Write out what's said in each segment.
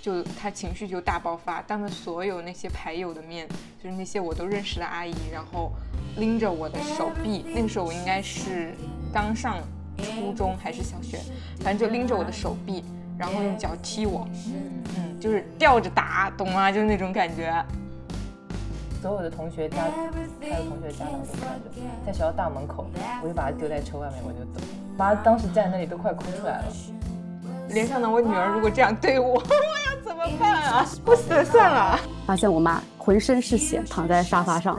就他情绪就大爆发，当着所有那些牌友的面，就是那些我都认识的阿姨，然后拎着我的手臂，那个时候我应该是刚上初中还是小学，反正就拎着我的手臂，然后用脚踢我，嗯，就是吊着打，懂吗？就是那种感觉。所有的同学家，还有同学家长都看着，在学校大门口，我就把他丢在车外面，我就走。妈当时站在那里都快哭出来了。联想到我女儿如果这样对我，我要怎么办啊？不死了算了。发现我妈浑身是血，躺在沙发上。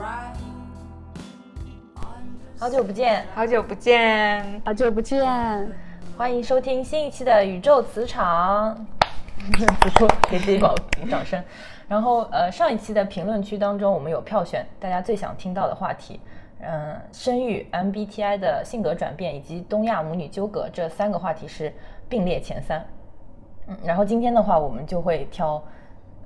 好久不见，好久不见，好久不见。欢迎收听新一期的宇宙磁场。不错，给自己鼓掌声。然后，呃，上一期的评论区当中，我们有票选大家最想听到的话题，嗯，生育、MBTI 的性格转变以及东亚母女纠葛这三个话题是并列前三。嗯，然后今天的话，我们就会挑，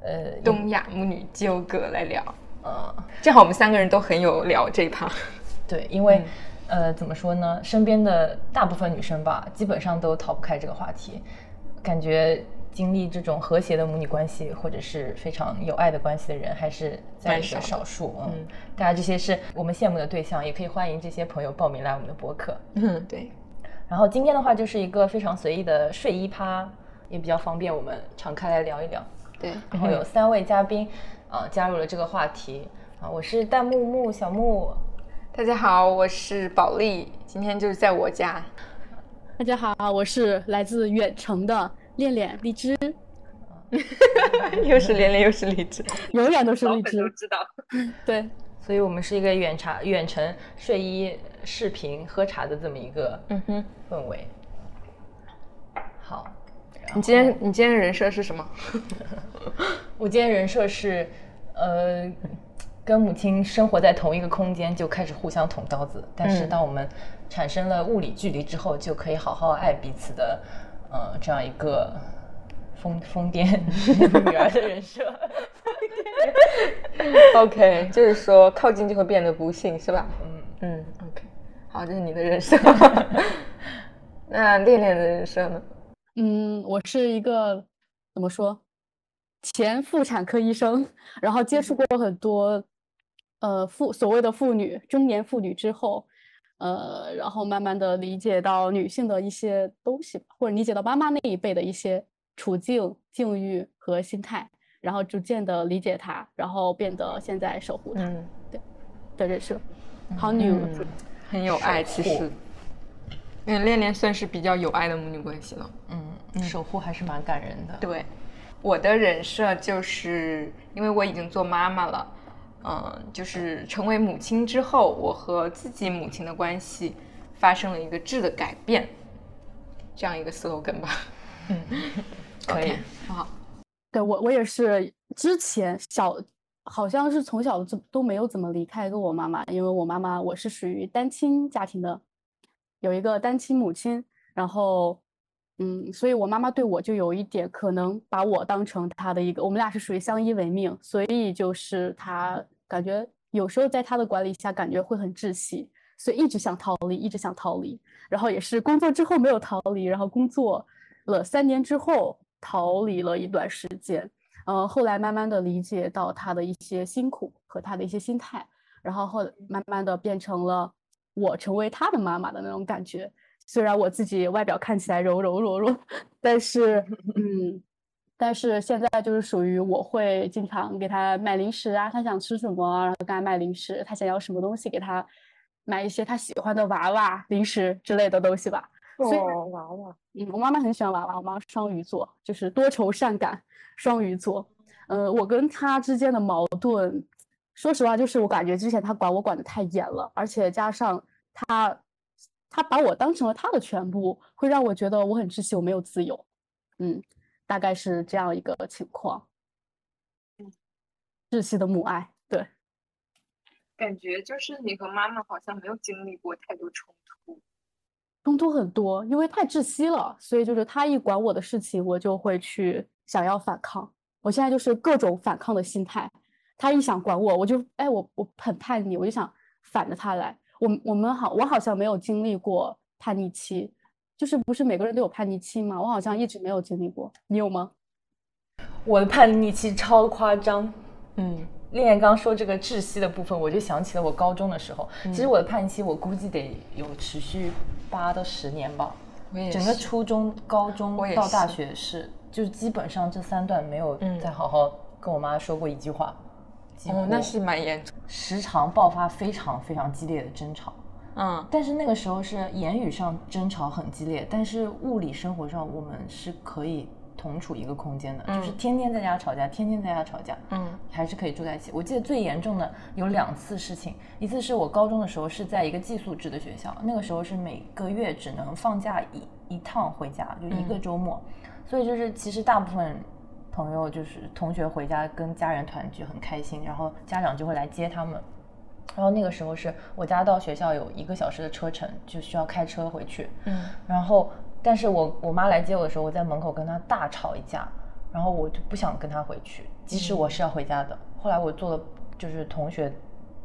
呃，东亚母女纠葛来聊。呃，正好我们三个人都很有聊这一趴。对，因为，呃，怎么说呢，身边的大部分女生吧，基本上都逃不开这个话题，感觉。经历这种和谐的母女关系，或者是非常有爱的关系的人，还是在少数。嗯，大家这些是我们羡慕的对象，也可以欢迎这些朋友报名来我们的播客。嗯，对。然后今天的话，就是一个非常随意的睡衣趴，也比较方便我们敞开来聊一聊。对。然后有三位嘉宾啊加入了这个话题啊，我是弹木木小木，大家好，我是宝莉，今天就是在我家。大家好，我是来自远程的。恋恋荔枝，又是恋恋又是荔枝，永远都是荔枝。都知道，对，所以我们是一个远茶远程睡衣视频喝茶的这么一个嗯哼氛围。好，你今天你今天人设是什么？我今天人设是，呃，跟母亲生活在同一个空间就开始互相捅刀子，但是当我们产生了物理距离之后，就可以好好爱彼此的。呃，这样一个疯疯癫 女儿的人设，OK，就是说靠近就会变得不幸，是吧？嗯嗯，OK，好，这是你的人设。那恋恋的人设呢？嗯，我是一个怎么说，前妇产科医生，然后接触过很多呃妇所谓的妇女中年妇女之后。呃，然后慢慢的理解到女性的一些东西，或者理解到妈妈那一辈的一些处境、境遇和心态，然后逐渐的理解她，然后变得现在守护她，对的人设，好女子，很有爱，其实，嗯，恋恋算是比较有爱的母女关系了，嗯，守护还是蛮感人的。对，我的人设就是因为我已经做妈妈了。嗯，就是成为母亲之后，我和自己母亲的关系发生了一个质的改变，这样一个 slogan 吧。嗯，可以，很好。对我，我也是之前小，好像是从小就都没有怎么离开过我妈妈，因为我妈妈我是属于单亲家庭的，有一个单亲母亲，然后，嗯，所以我妈妈对我就有一点可能把我当成她的一个，我们俩是属于相依为命，所以就是她。感觉有时候在她的管理下，感觉会很窒息，所以一直想逃离，一直想逃离。然后也是工作之后没有逃离，然后工作了三年之后逃离了一段时间。嗯，后来慢慢的理解到他的一些辛苦和他的一些心态，然后后慢慢的变成了我成为他的妈妈的那种感觉。虽然我自己外表看起来柔柔弱弱，但是嗯。但是现在就是属于我会经常给他买零食啊，他想吃什么，然后给他买零食；他想要什么东西，给他买一些他喜欢的娃娃、零食之类的东西吧。哦，娃娃，嗯，我妈妈很喜欢娃娃。我妈妈双鱼座，就是多愁善感。双鱼座，呃，我跟她之间的矛盾，说实话，就是我感觉之前她管我管的太严了，而且加上她，她把我当成了她的全部，会让我觉得我很窒息，我没有自由。嗯。大概是这样一个情况，窒息的母爱，对，感觉就是你和妈妈好像没有经历过太多冲突，冲突很多，因为太窒息了，所以就是他一管我的事情，我就会去想要反抗。我现在就是各种反抗的心态，他一想管我，我就哎，我我很叛逆，我就想反着他来。我我们好，我好像没有经历过叛逆期。就是不是每个人都有叛逆期吗？我好像一直没有经历过，你有吗？我的叛逆期超夸张。嗯丽艳刚说这个窒息的部分，我就想起了我高中的时候。嗯其实我的叛逆期，我估计得有持续八到十年吧。我也整个初中、高中到大学是，就是基本上这三段没有嗯再好好跟我妈说过一句话。哦，那是蛮严重。时常爆发非常非常激烈的争吵。嗯但是那个时候是言语上争吵很激烈，但是物理生活上我们是可以同处一个空间的，就是天天在家吵架，天天在家吵架，嗯还是可以住在一起。我记得最严重的有两次事情，一次是我高中的时候是在一个寄宿制的学校，那个时候是每个月只能放假一一趟回家，就一个周末，所以就是其实大部分。朋友就是同学回家跟家人团聚很开心，然后家长就会来接他们，然后那个时候是我家到学校有一个小时的车程，就需要开车回去。嗯然后，但是我我妈来接我的时候，我在门口跟她大吵一架，然后我就不想跟她回去，即使我是要回家的。后来我坐了就是同学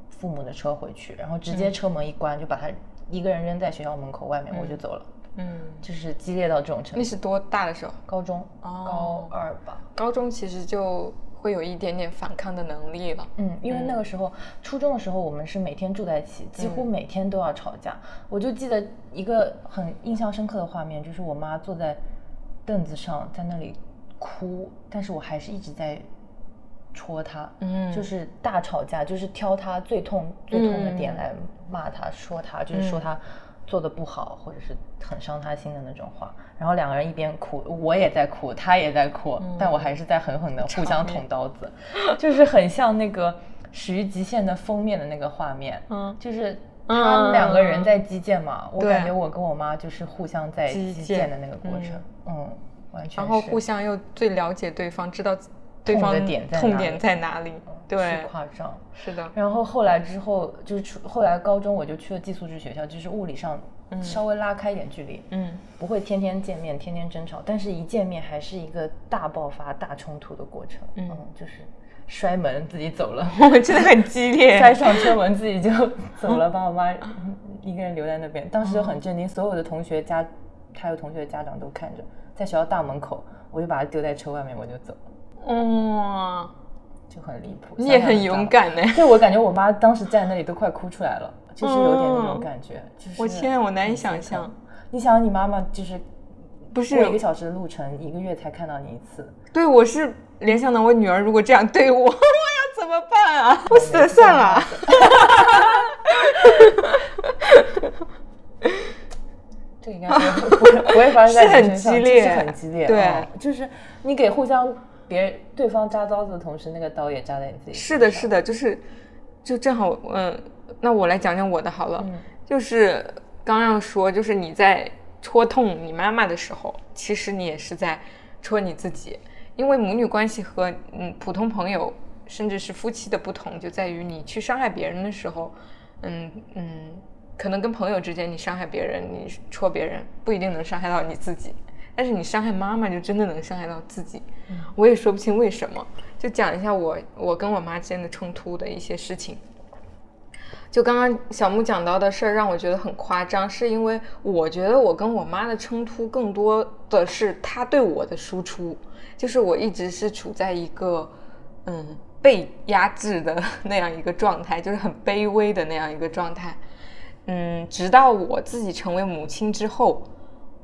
父母的车回去，然后直接车门一关，就把她一个人扔在学校门口外面，我就走了。嗯，就是激烈到这种程度。那是多大的时候？高中，哦高二吧。高中其实就会有一点点反抗的能力了。嗯，因为那个时候、初中的时候，我们是每天住在一起，几乎每天都要吵架。我就记得一个很印象深刻的画面，就是我妈坐在凳子上，在那里哭，但是我还是一直在戳她，嗯。就是大吵架，就是挑她最痛最痛的点嗯。来骂她、说她，就是说她做的不好，或者是很伤他心的那种话。然后两个人一边哭，我也在哭，他也在哭，但我还是在狠狠的互相捅刀子，就是很像那个《始于极限》的封面的那个画面，嗯。就是他们两个人在击剑嘛，我感觉我跟我妈就是互相在击击剑剑的那个过程，嗯，完全然后互相又最了解对方，知道对方痛的点在哪里痛点在哪里。对是，夸张。是的。然后后来之后就是出后来高中我就去了寄宿制学校，就是物理上稍微拉开一点距离，嗯，不会天天见面、天天争吵，但是一见面还是一个大爆发、大冲突的过程，嗯，就是摔门自己走了，我真的很激烈。摔上车门自己就走了，把我妈一个人留在那边。当时就很震惊，所有的同学家还有同学的家长都看着，在学校大门口，我就把他丢在车外面，我就走，哇，就很离谱。你也很勇敢呢。对，我感觉我妈当时站在那里都快哭出来了，就是有点那种嗯感觉。就是我天，我难以想象。。你想，你妈妈就是不是过一个小时的路程，一个月才看到你一次，对，我是联想到我女儿如果这样对我，我要怎么办啊？我死了算了。这个应该不会不会发生在你身上激烈是很激烈。对嗯就是你给互相别人对方扎刀子的同时，那个刀也扎在你自己。是的，是的，就是，就正好，嗯，那我来讲讲我的好了。嗯就是刚要说，就是你在戳痛你妈妈的时候，其实你也是在戳你自己，因为母女关系和嗯普通朋友甚至是夫妻的不同，就在于你去伤害别人的时候，嗯嗯，可能跟朋友之间你伤害别人，你戳别人不一定能伤害到你自己，但是你伤害妈妈就真的能伤害到自己。我也说不清为什么，就讲一下我我跟我妈之间的冲突的一些事情。就刚刚小木讲到的事儿，让我觉得很夸张，是因为我觉得我跟我妈的冲突更多的是她对我的输出，就是我一直是处在一个嗯被压制的 那样一个状态，就是很卑微的那样一个状态。嗯，直到我自己成为母亲之后，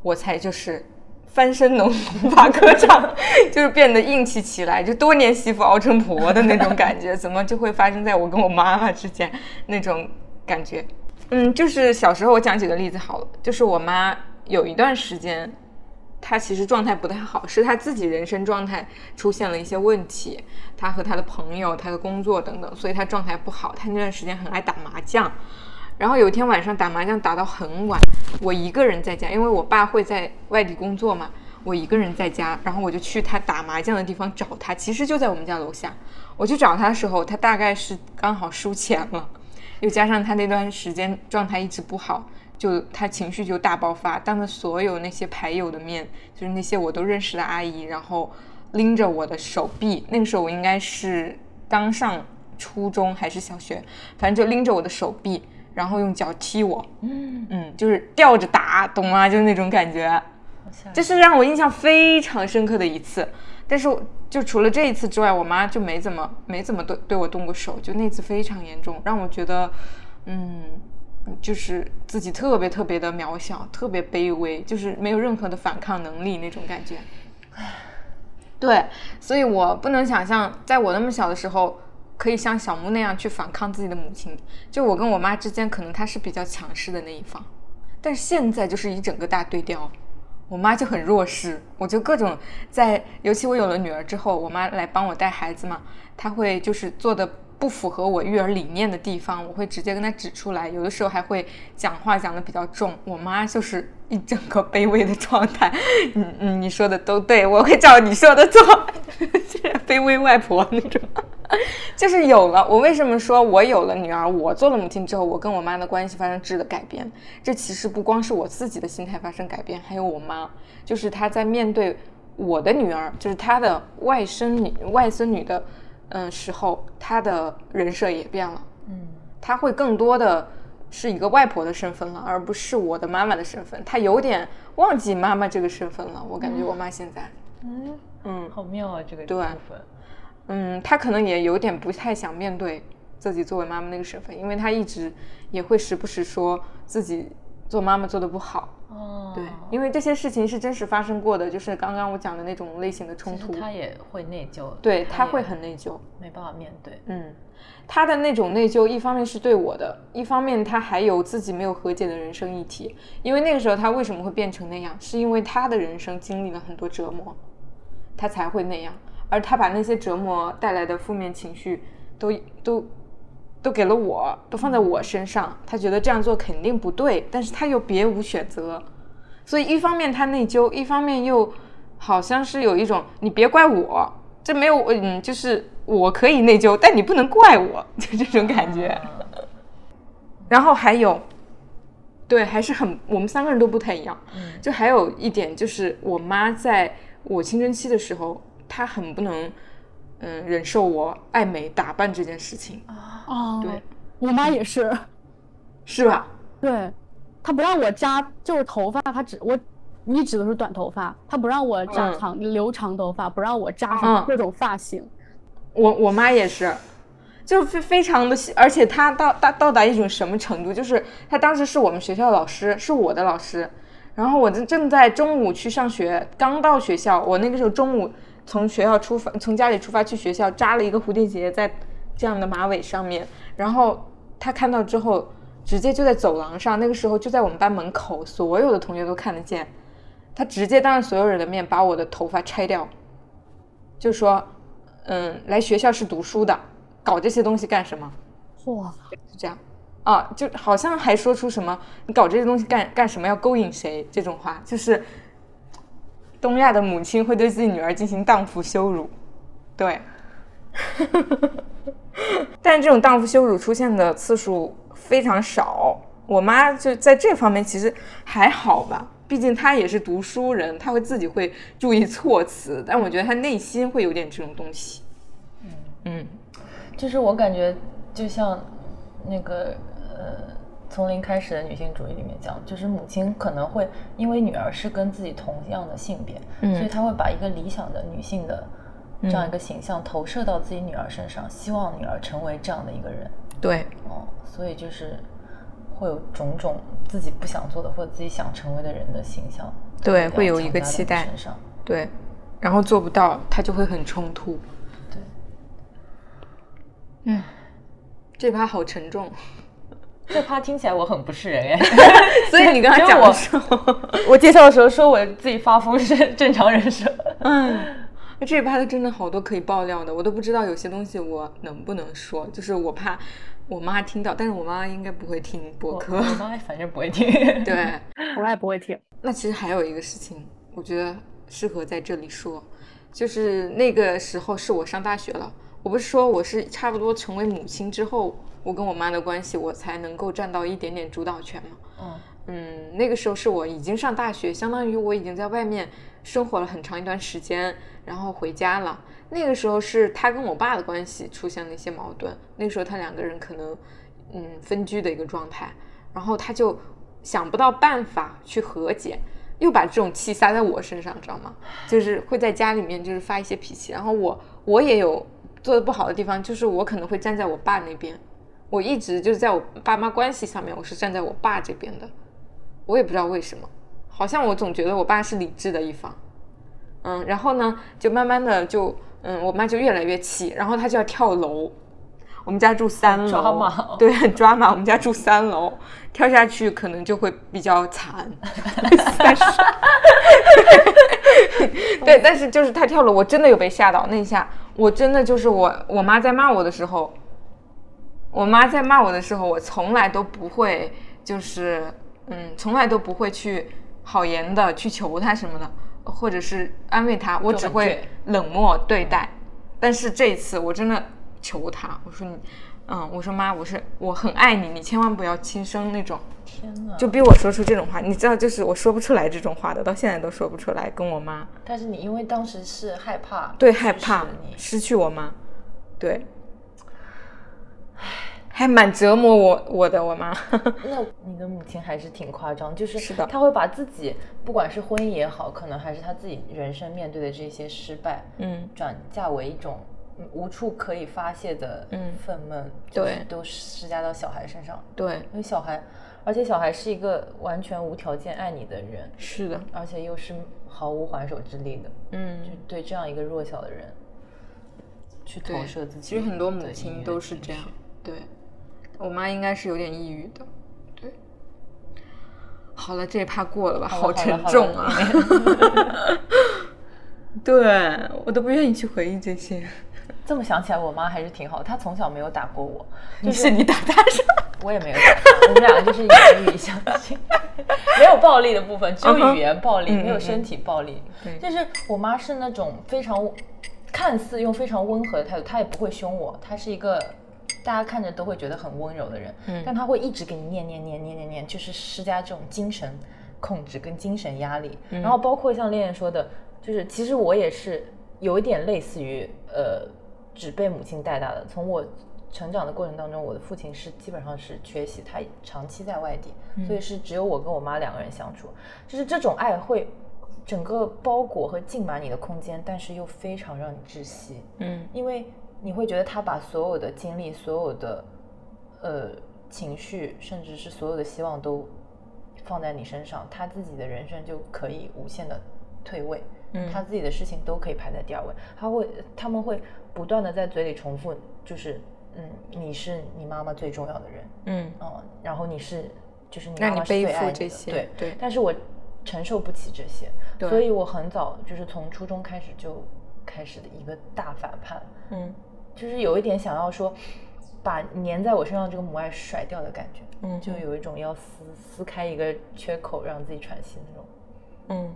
我才就是翻身农法歌唱，就是变得硬气起来，就多年媳妇熬成婆的那种感觉，怎么就会发生在我跟我妈妈之间那种感觉？嗯，就是小时候我讲几个例子好了，就是我妈有一段时间，她其实状态不太好，是她自己人生状态出现了一些问题，她和她的朋友、她的工作等等，所以她状态不好。她那段时间很爱打麻将，然后有一天晚上打麻将打到很晚，我一个人在家，因为我爸会在外地工作嘛，我一个人在家，然后我就去他打麻将的地方找他，其实就在我们家楼下。我去找他的时候，他大概是刚好输钱了，又加上他那段时间状态一直不好，就他情绪就大爆发，当着所有那些牌友的面，就是那些我都认识的阿姨，然后拎着我的手臂，那个时候我应该是刚上初中还是小学，反正就拎着我的手臂，然后用脚踢我，嗯，嗯，就是吊着打，懂吗？就是那种感觉，这是让我印象非常深刻的一次。但是就除了这一次之外，我妈就没怎么没怎么对对我动过手，就那次非常严重，让我觉得，嗯，就是自己特别特别的渺小，特别卑微，就是没有任何的反抗能力那种感觉。对，所以我不能想象，在我那么小的时候，可以像小木那样去反抗自己的母亲。就我跟我妈之间，可能她是比较强势的那一方，但是现在就是一整个大对调。我妈就很弱势，我就各种在，尤其我有了女儿之后，我妈来帮我带孩子嘛，她会就是做的不符合我育儿理念的地方，我会直接跟她指出来，有的时候还会讲话讲的比较重。我妈就是一整个卑微的状态，嗯嗯，你说的都对，我会照你说的做，卑微外婆那种。就是有了，我为什么说我有了女儿，我做了母亲之后，我跟我妈的关系发生质的改变？这其实不光是我自己的心态发生改变，还有我妈，就是她在面对我的女儿，就是她的外甥女、外孙女的，嗯时候，她的人设也变了。嗯，她会更多的是一个外婆的身份了，而不是我的妈妈的身份。她有点忘记妈妈这个身份了。我感觉我妈现在，嗯嗯，好妙啊，这个对部分。嗯，她可能也有点不太想面对自己作为妈妈那个身份，因为她一直也会时不时说自己做妈妈做的不好。哦，对，因为这些事情是真实发生过的，就是刚刚我讲的那种类型的冲突。她也会内疚，对，她会很内疚，没办法面对。嗯，他的那种内疚，一方面是对我的，一方面他还有自己没有和解的人生议题。因为那个时候他为什么会变成那样，是因为他的人生经历了很多折磨，他才会那样。而他把那些折磨带来的负面情绪，都都都给了我，都放在我身上。他觉得这样做肯定不对，但是他又别无选择。所以一方面他内疚，一方面又好像是有一种你别怪我，这没有嗯，就是我可以内疚，但你不能怪我，就这种感觉。然后还有，对，还是很我们三个人都不太一样。就还有一点就是我妈在我青春期的时候。她很不能，嗯，忍受我爱美打扮这件事情啊。对，我妈也是，是吧？对，她不让我扎，就是头发，她只我一直都是短头发，他不让我扎长留长头发，不让我扎各种发型。我我妈也是，就非非常的，而且她到到到达一种什么程度，就是她当时是我们学校老师，是我的老师，然后我正正在中午去上学，刚到学校，我那个时候中午。从学校出发，从家里出发去学校，扎了一个蝴蝶结在这样的马尾上面。然后他看到之后，直接就在走廊上，那个时候就在我们班门口，所有的同学都看得见。他直接当着所有人的面把我的头发拆掉，就说：“嗯，来学校是读书的，搞这些东西干什么？”哇，就这样啊，就好像还说出什么“你搞这些东西干干什么？要勾引谁？”这种话，就是。东亚的母亲会对自己女儿进行荡妇羞辱，对，但这种荡妇羞辱出现的次数非常少。我妈就在这方面其实还好吧，毕竟他也是读书人，他会自己会注意措辞。但我觉得他内心会有点这种东西。嗯嗯，就是我感觉就像那个呃。从零开始的女性主义里面讲，就是母亲可能会因为女儿是跟自己同样的性别，所以她会把一个理想的女性的这样一个形象投射到自己女儿身上，希望女儿成为这样的一个人。对，哦，所以就是会有种种自己不想做的或者自己想成为的人的形象。对，会有一个期待。对，然后做不到，他就会很冲突。对，嗯，这趴好沉重。这趴听起来我很不是人哎，所以你刚才讲我，我介绍的时候说我自己发疯是正常人设。嗯，这一趴的真的好多可以爆料的，我都不知道有些东西我能不能说，就是我怕我妈听到，但是我妈应该不会听播客，我妈反正不会听，对，我妈也不会听。那其实还有一个事情，我觉得适合在这里说，就是那个时候是我上大学了，我不是说我是差不多成为母亲之后。我跟我妈的关系，我才能够占到一点点主导权嘛。嗯嗯，那个时候是我已经上大学，相当于我已经在外面生活了很长一段时间，然后回家了。那个时候是他跟我爸的关系出现了一些矛盾，那个时候他两个人可能嗯分居的一个状态，然后他就想不到办法去和解，又把这种气撒在我身上，知道吗？就是会在家里面就是发一些脾气，然后我我也有做的不好的地方，就是我可能会站在我爸那边，我一直就是在我爸妈关系上面，我是站在我爸这边的，我也不知道为什么，好像我总觉得我爸是理智的一方，嗯，然后呢，就慢慢的就嗯，我妈就越来越气，然后她就要跳楼。我们家住三楼，对，很抓马。我们家住三楼，跳下去可能就会比较惨。但是，对，但是就是他跳楼，我真的有被吓到。那一下，我真的就是我，我妈在骂我的时候，我妈在骂我的时候，我从来都不会，就是嗯，从来都不会去好言的去求她什么的，或者是安慰他，我只会冷漠对待。但是这一次，我真的。求他，我说你，嗯，我说妈，我是我很爱你，你千万不要轻生那种。天哪！就逼我说出这种话，你知道，就是我说不出来这种话的，到现在都说不出来。跟我妈，但是你因为当时是害怕，对，害怕失去我妈，对，还蛮折磨我我的我妈。那你的母亲还是挺夸张，就是是的，她会把自己，不管是婚姻也好，可能还是她自己人生面对的这些失败，嗯，转嫁为一种。无处可以发泄的愤懑，对，都施加到小孩身上。对，因为小孩，而且小孩是一个完全无条件爱你的人，是的，而且又是毫无还手之力的。嗯，就对这样一个弱小的人去投射自己。其实很多母亲都是这样。对，我妈应该是有点抑郁的。对，好了，这一趴过了吧？好沉重啊！对我都不愿意去回忆这些。这么想起来，我妈还是挺好。她从小没有打过我，就是你打她是吧？我也没有打，我们两个就是言语相亲，没有暴力的部分，只有语言暴力，没有身体暴力。对，就是我妈是那种非常看似用非常温和的态度，她也不会凶我，她是一个大家看着都会觉得很温柔的人。嗯，但他会一直给你念念念念念念，就是施加这种精神控制跟精神压力。然后包括像恋恋说的，就是其实我也是有一点类似于呃。只被母亲带大的。从我成长的过程当中，我的父亲是基本上是缺席，他长期在外地，所以是只有我跟我妈两个人相处。就是这种爱会整个包裹和浸满你的空间，但是又非常让你窒息。嗯，因为你会觉得他把所有的精力、所有的呃情绪，甚至是所有的希望都放在你身上，他自己的人生就可以无限的退位。嗯，他自己的事情都可以排在第二位。他会，他们会。不断的在嘴里重复，就是，嗯，你是你妈妈最重要的人，嗯，哦，然后你是，就是你妈妈最爱的，对对。但是我承受不起这些，所以我很早就是从初中开始就开始的一个大反叛，嗯，就是有一点想要说，把粘在我身上这个母爱甩掉的感觉，嗯，就有一种要撕撕开一个缺口让自己喘息那种，嗯，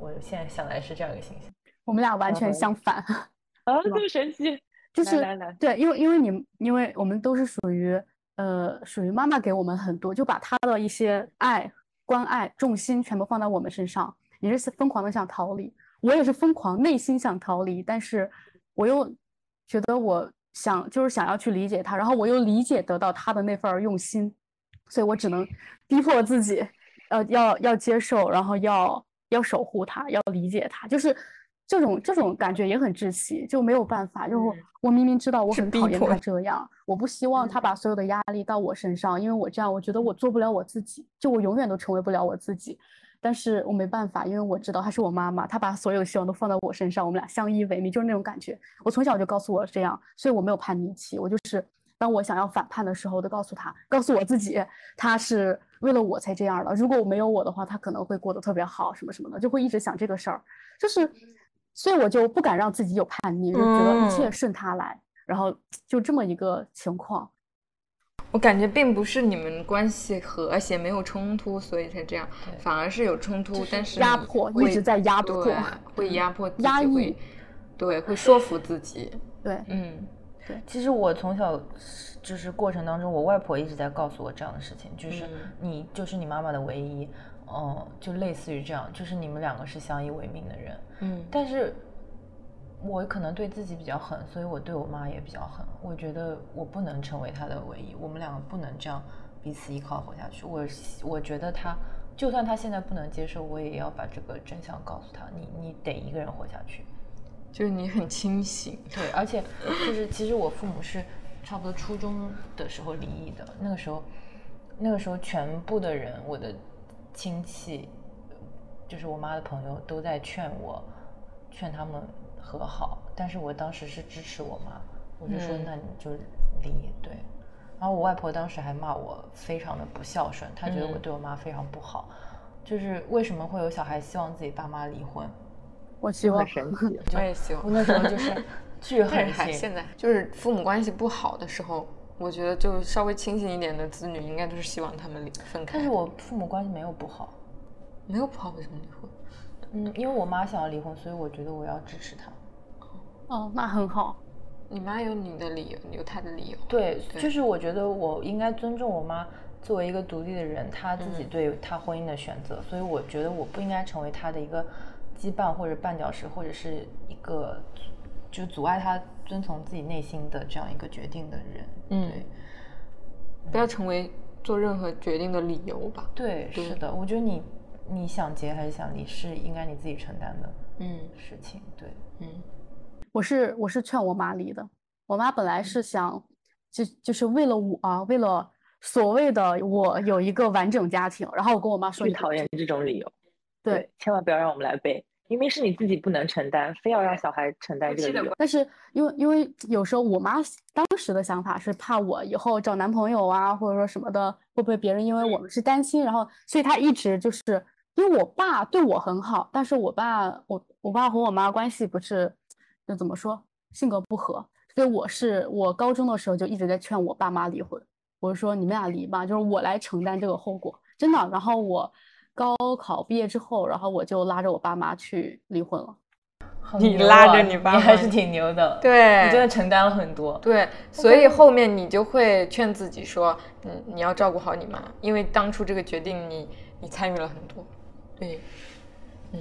我现在想来是这样一个形象。我们俩完全相反。啊，这么神奇！就是对，因为因为你，因为我们都是属于呃，属于妈妈给我们很多，就把她的一些爱、关爱、重心全部放在我们身上。你是疯狂的想逃离，我也是疯狂内心想逃离，但是我又觉得我想就是想要去理解他，然后我又理解得到他的那份用心，所以我只能逼迫自己，呃，要要接受，然后要要守护他，要理解他，就是。这种这种感觉也很窒息，就没有办法。就我明明知道我很讨厌他这样，我不希望他把所有的压力到我身上，因为我这样我觉得我做不了我自己，就我永远都成为不了我自己。但是我没办法，因为我知道她是我妈妈，她把所有的希望都放在我身上，我们俩相依为命，就是那种感觉。我从小就告诉我这样，所以我没有叛逆期。我就是当我想要反叛的时候，我都告诉她，告诉我自己，她是为了我才这样的。如果我没有我的话，她可能会过得特别好，什么什么的，就会一直想这个事儿，就是。所以我就不敢让自己有叛逆，就觉得一切顺她来，然后就这么一个情况。我感觉并不是你们关系和谐没有冲突，所以才这样，反而是有冲突，但是压迫一直在压迫，会压迫压抑，对，会说服自己。对，嗯，对。其实我从小就是过程当中，我外婆一直在告诉我这样的事情，就是你就是你妈妈的唯一。哦，就类似于这样，就是你们两个是相依为命的人，嗯，但是我可能对自己比较狠，所以我对我妈也比较狠。我觉得我不能成为她的唯一，我们两个不能这样彼此依靠活下去。我我觉得她就算她现在不能接受，我也要把这个真相告诉她。你你得一个人活下去。就是你很清醒，对，而且就是其实我父母是差不多初中的时候离异的，那个时候，那个时候全部的人，我的亲戚，就是我妈的朋友都在劝我，劝他们和好，但是我当时是支持我妈，我就说嗯那你就离，对。然后我外婆当时还骂我非常的不孝顺，她觉得我嗯对我妈非常不好，就是为什么会有小孩希望自己爸妈离婚？我希望神奇。我也希望我。那时候就是 巨但狠是还心，现在就是父母关系不好的时候，我觉得就稍微清醒一点的子女，应该都是希望他们离分开。但是我父母关系没有不好，没有不好，为什么离婚？嗯，因为我妈想要离婚，所以我觉得我要支持她。哦，那很好。你妈有你的理由，有她的理由。对，对就是我觉得我应该尊重我妈作为一个独立的人，她自己嗯对她婚姻的选择，所以我觉得我不应该成为她的一个羁绊或者绊脚石，或者是一个就阻碍她遵从自己内心的这样一个决定的人。嗯对不要成为做任何决定的理由吧。对，对是的，我觉得你你想结还是想离，是应该你自己承担的嗯事情。对，嗯我是我是劝我妈离的，我妈本来是想，就就是为了我啊，为了所谓的我有一个完整家庭，然后我跟我妈说，你最讨厌这种理由，对，千万不要让我们来背，明明是你自己不能承担，非要让小孩承担这个理由。但是因为因为有时候我妈当时的想法是怕我以后找男朋友啊，或者说什么的，会不会别人因为我们是单亲，然后所以她一直就是因为我爸对我很好，但是我爸我我爸和我妈关系不是就怎么说性格不合，所以我是我高中的时候就一直在劝我爸妈离婚，我说你们俩离吧，就是我来承担这个后果，真的。然后我高考毕业之后，然后我就拉着我爸妈去离婚了。好你拉着你爸妈你还是挺牛的。对你真的承担了很多。对，所以后面你就会劝自己说，嗯，你要照顾好你妈，因为当初这个决定你你参与了很多。对，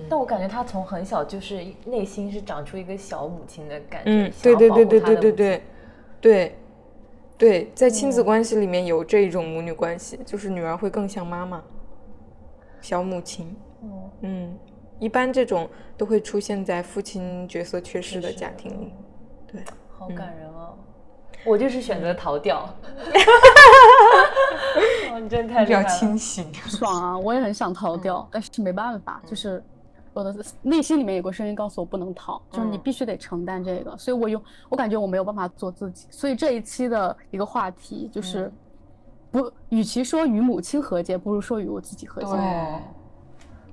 但我感觉他从很小就是内心是长出一个小母亲的感觉，对对对对对对对，对，对，在亲子关系里面有这种母女关系，就是女儿会更像妈妈，小母亲。嗯嗯，一般这种都会出现在父亲角色缺失的家庭里。对，好感人哦。我就是选择逃掉。哦，你真的太比较厉害了。清醒。爽啊！我也很想逃掉，但是没办法，就是我的内心里面有个声音告诉我不能逃，就是你嗯必须得承担这个，所以我有我感觉我没有办法做自己，所以这一期的一个话题就是不，与其说与母亲和解，不如说与我自己和解。哦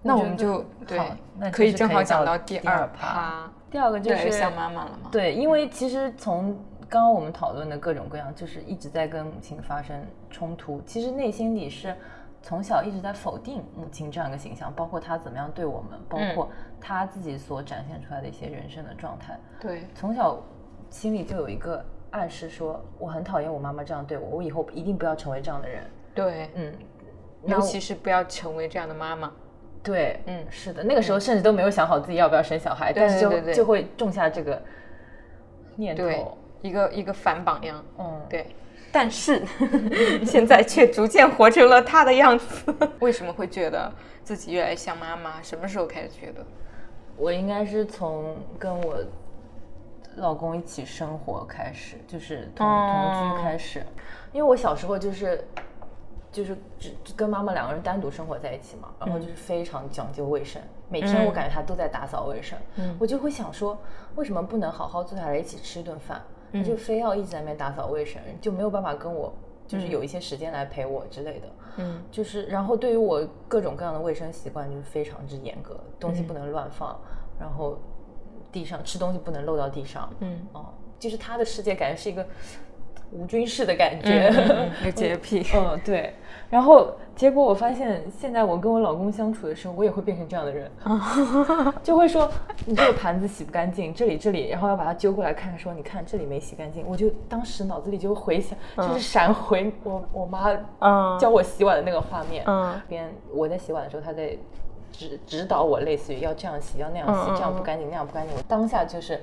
那我们就对好那，可以正好讲到到第二趴趴，第二个就是对像妈妈了嘛。对，因为其实从刚刚我们讨论的各种各样，就是一直在跟母亲发生冲突，其实内心里是从小一直在否定母亲这样一个形象，包括她怎么样对我们，包嗯括她自己所展现出来的一些人生的状态。对，从小心里就有一个暗示说，我很讨厌我妈妈这样对我，我以后一定不要成为这样的人。对，嗯，尤其是不要成为这样的妈妈。对，嗯是的，那个时候甚至都没有想好自己要不要生小孩，对但是就对对对就会种下这个念头。，一个一个反榜样。嗯，对，但是 现在却逐渐活成了他的样子。为什么会觉得自己越来越像妈妈？什么时候开始觉得？我应该是从跟我老公一起生活开始，就是同、哦同居开始，因为我小时候就是就是只只跟妈妈两个人单独生活在一起嘛，然后就是非常讲究卫生，每天我感觉她都在打扫卫生，嗯我就会想说，为什么不能好好坐下来一起吃一顿饭？她就非要一直在那边打扫卫生，就没有办法跟我就是有一些时间来陪我之类的。嗯。就是，然后对于我各种各样的卫生习惯就是非常之严格，东西不能乱放，然后地上吃东西不能漏到地上，嗯。哦，就是他的世界感觉是一个无菌室的感觉，嗯，有洁癖。嗯，对。然后结果我发现，现在我跟我老公相处的时候，我也会变成这样的人，就会说你这个盘子洗不干净，这里这里，然后要把它揪过来看，说你看这里没洗干净，我就当时脑子里就回想，就是闪回我我妈嗯。教我洗碗的那个画面，嗯。边我在洗碗的时候，她在指指导我，类似于要这样洗，要那样洗，这样不嗯干净，那样不干净。我当下就是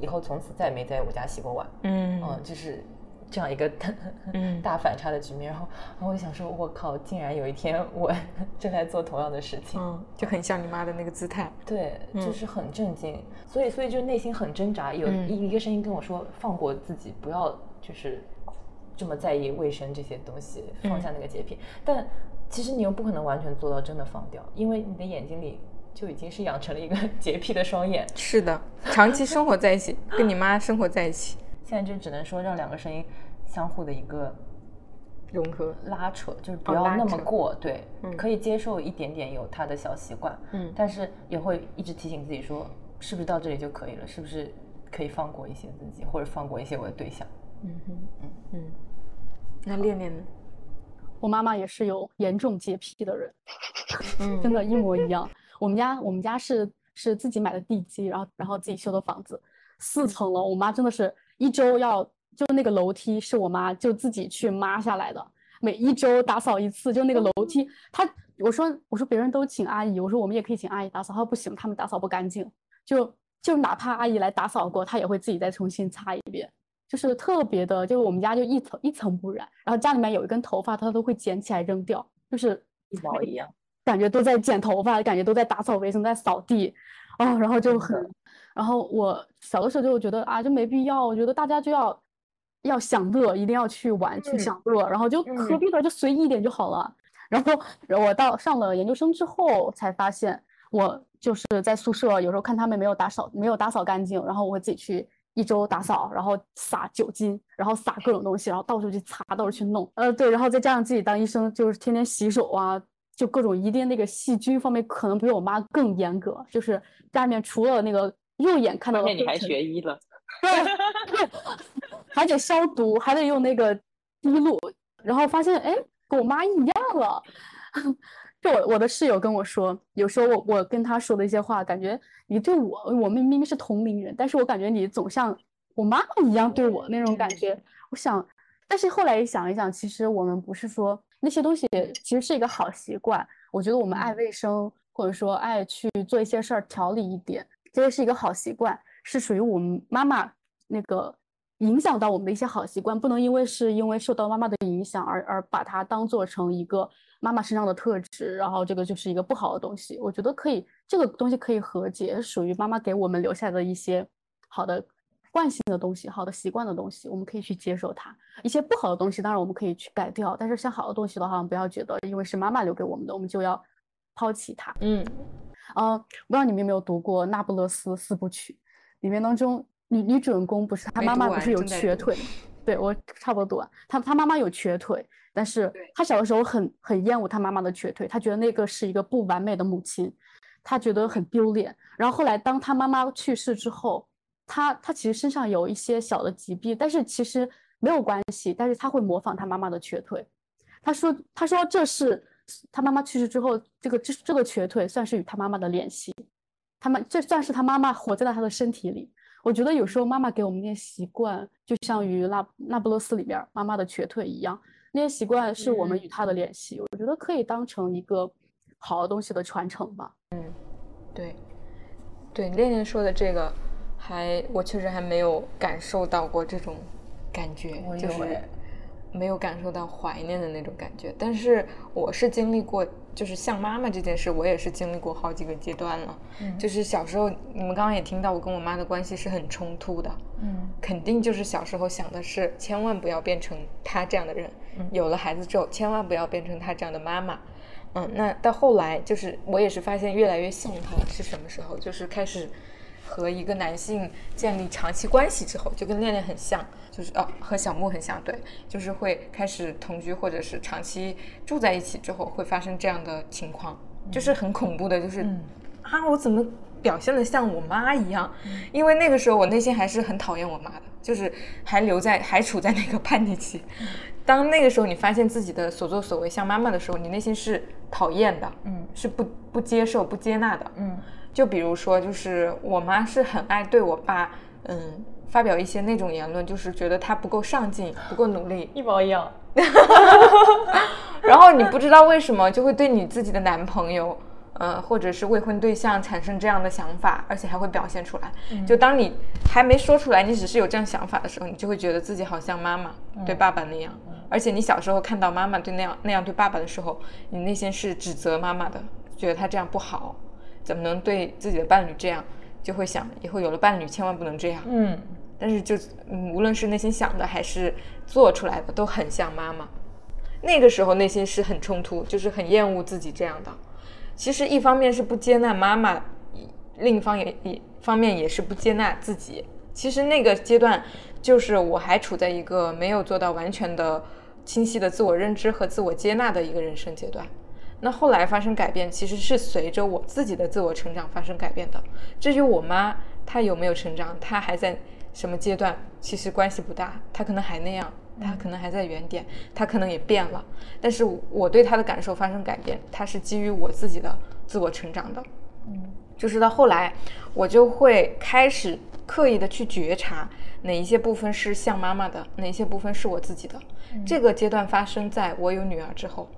以后从此再也没在我家洗过碗，嗯。嗯，就是这样一个 嗯。大反差的局面，然后然后我就想说，我靠，竟然有一天我 正在做同样的事情，嗯，就很像你妈的那个姿态。对，嗯。就是很震惊，所以所以就内心很挣扎，有嗯。一一个声音跟我说，放过自己，不要就是这么在意卫生这些东西，嗯放下那个洁癖。但其实你又不可能完全做到真的放掉，因为你的眼睛里就已经是养成了一个 洁癖的双眼，是的，长期生活在一起，跟你妈生活在一起，现在就只能说让两个声音相互的一个融合。拉扯，就是不要那么扯过，对，嗯可以接受一点点有他的小习惯，嗯但是也会一直提醒自己说，是不是到这里就可以了？是不是可以放过一些自己，或者放过一些我的对象？嗯哼，嗯，那恋恋呢？我妈妈也是有严重洁癖的人，嗯 真的，一模一样。我们家我们家是是自己买的地基，然后然后自己修的房子，四层楼。我妈真的是一周要就那个楼梯是我妈就自己去抹下来的，每一周打扫一次，就那个楼梯。她我说我说别人都请阿姨，我说我们也可以请阿姨打扫，她说不行，他们打扫不干净，就就哪怕阿姨来打扫过，她也会自己再重新擦一遍。就是特别的，就是我们家就一层一层不染，然后家里面有一根头发，她都会捡起来扔掉，就是一毛一样。感觉都在剪头发，感觉都在打扫卫生，在扫地，哦，然后就很，然后我小的时候就觉得啊，就没必要，我觉得大家就要要享乐，一定要去玩去嗯享乐，然后就何嗯必呢？就随意一点就好了。然后，然后我到上了研究生之后才发现，我就是在宿舍有时候看他们没有打扫，没有打扫干净，然后我会自己去一周打扫，然后撒酒精，然后撒各种东西，然后到处去擦，到处去弄。呃，对，然后再加上自己当医生，就是天天洗手啊，就各种一定那个细菌方面可能比我妈更严格，就是家里面除了那个肉眼看到关键你还学医了，对对，还得消毒，还得用那个滴露，然后发现哎，跟我妈一样了。就我我的室友跟我说，有时候我我跟他说的一些话，感觉你对我，我们明明是同龄人，但是我感觉你总像我妈妈一样对我那种感觉。我想，但是后来想一想，其实我们不是说那些东西其实是一个好习惯。我觉得我们爱卫生，或者说爱去做一些事儿调理一点，这些是一个好习惯，是属于我们妈妈那个影响到我们的一些好习惯，不能因为是因为受到妈妈的影响而而把它当做成一个妈妈身上的特质，然后这个就是一个不好的东西。我觉得可以，这个东西可以和解，属于妈妈给我们留下的一些好的惯性的东西、好的习惯的东西，我们可以去接受它。一些不好的东西，当然我们可以去改掉，但是像好的东西的话，不要觉得因为是妈妈留给我们的，我们就要抛弃它。嗯呃，不知道你们有没有读过《那不勒斯四部曲》，里面当中女女主人公不是她妈妈不是有瘸腿，对我差不多读完，她她妈妈有瘸腿，但是她小的时候很很厌恶她妈妈的瘸腿，她觉得那个是一个不完美的母亲，她觉得很丢脸。然后后来当她妈妈去世之后，她她其实身上有一些小的疾病，但是其实没有关系，但是她会模仿她妈妈的瘸腿。她说她说这是她妈妈去世之后，这个这这个瘸腿算是与他妈妈的联系，他妈这算是他妈妈活在了他的身体里。我觉得有时候妈妈给我们那些习惯，就像于那那不勒斯里边儿妈妈的瘸腿一样，那些习惯是我们与他的联系。我觉得可以当成一个好的东西的传承吧。嗯对，对，恋恋说的这个，还我确实还没有感受到过这种感觉，就是没有感受到怀念的那种感觉。但是我是经历过，就是像妈妈这件事，我也是经历过好几个阶段了。嗯就是小时候，你们刚刚也听到，我跟我妈的关系是很冲突的。嗯肯定就是小时候想的是，千万不要变成她这样的人。嗯有了孩子之后，千万不要变成她这样的妈妈。嗯，那到后来，就是我也是发现越来越像她是什么时候？就是开始和一个男性建立长期关系之后，就跟恋恋很像，就是哦和小木很像，对，就是会开始同居或者是长期住在一起之后，会发生这样的情况，就是很恐怖的，就是、嗯啊，我怎么表现的像我妈一样？因为那个时候我内心还是很讨厌我妈的，就是还留在还处在那个叛逆期。当那个时候你发现自己的所作所为像妈妈的时候，你内心是讨厌的，嗯是不不接受、不接纳的。嗯就比如说，就是我妈是很爱对我爸，嗯，发表一些那种言论，就是觉得他不够上进、不够努力，一模一样。然后你不知道为什么就会对你自己的男朋友，呃，或者是未婚对象产生这样的想法，而且还会表现出来。就当你还没说出来，你只是有这样想法的时候，你就会觉得自己好像妈妈对爸爸那样。而且你小时候看到妈妈对那样那样对爸爸的时候，你内心是指责妈妈的，觉得她这样不好，怎么能对自己的伴侣这样？就会想以后有了伴侣千万不能这样。嗯，但是就嗯，无论是内心想的还是做出来的，都很像妈妈。那个时候内心是很冲突，就是很厌恶自己这样的。其实一方面是不接纳妈妈，另一方也一方面也是不接纳自己。其实那个阶段，就是我还处在一个没有做到完全的清晰的自我认知和自我接纳的一个人生阶段。那后来发生改变，其实是随着我自己的自我成长发生改变的。至于我妈她有没有成长，她还在什么阶段，其实关系不大。她可能还那样，她可能还在原点，她可能也变了。但是我对她的感受发生改变，她是基于我自己的自我成长的。嗯，就是到后来，我就会开始刻意的去觉察哪一些部分是像妈妈的，哪一些部分是我自己的。这个阶段发生在我有女儿之后。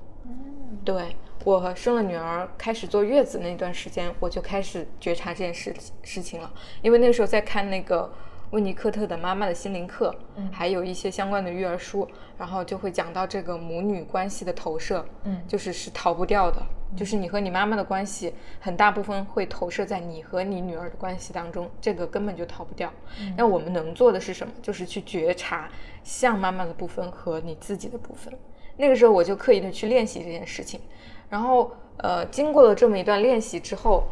对我生了女儿，开始坐月子那段时间，我就开始觉察这件事事情了。因为那个时候在看那个温尼科特的《妈妈的心灵课》，还有一些相关的育儿书，然后就会讲到这个母女关系的投射，嗯就是是逃不掉的，就是你和你妈妈的关系，很大部分会投射在你和你女儿的关系当中，这个根本就逃不掉。那我们能做的是什么？就是去觉察像妈妈的部分和你自己的部分。那个时候我就刻意的去练习这件事情，然后呃，经过了这么一段练习之后，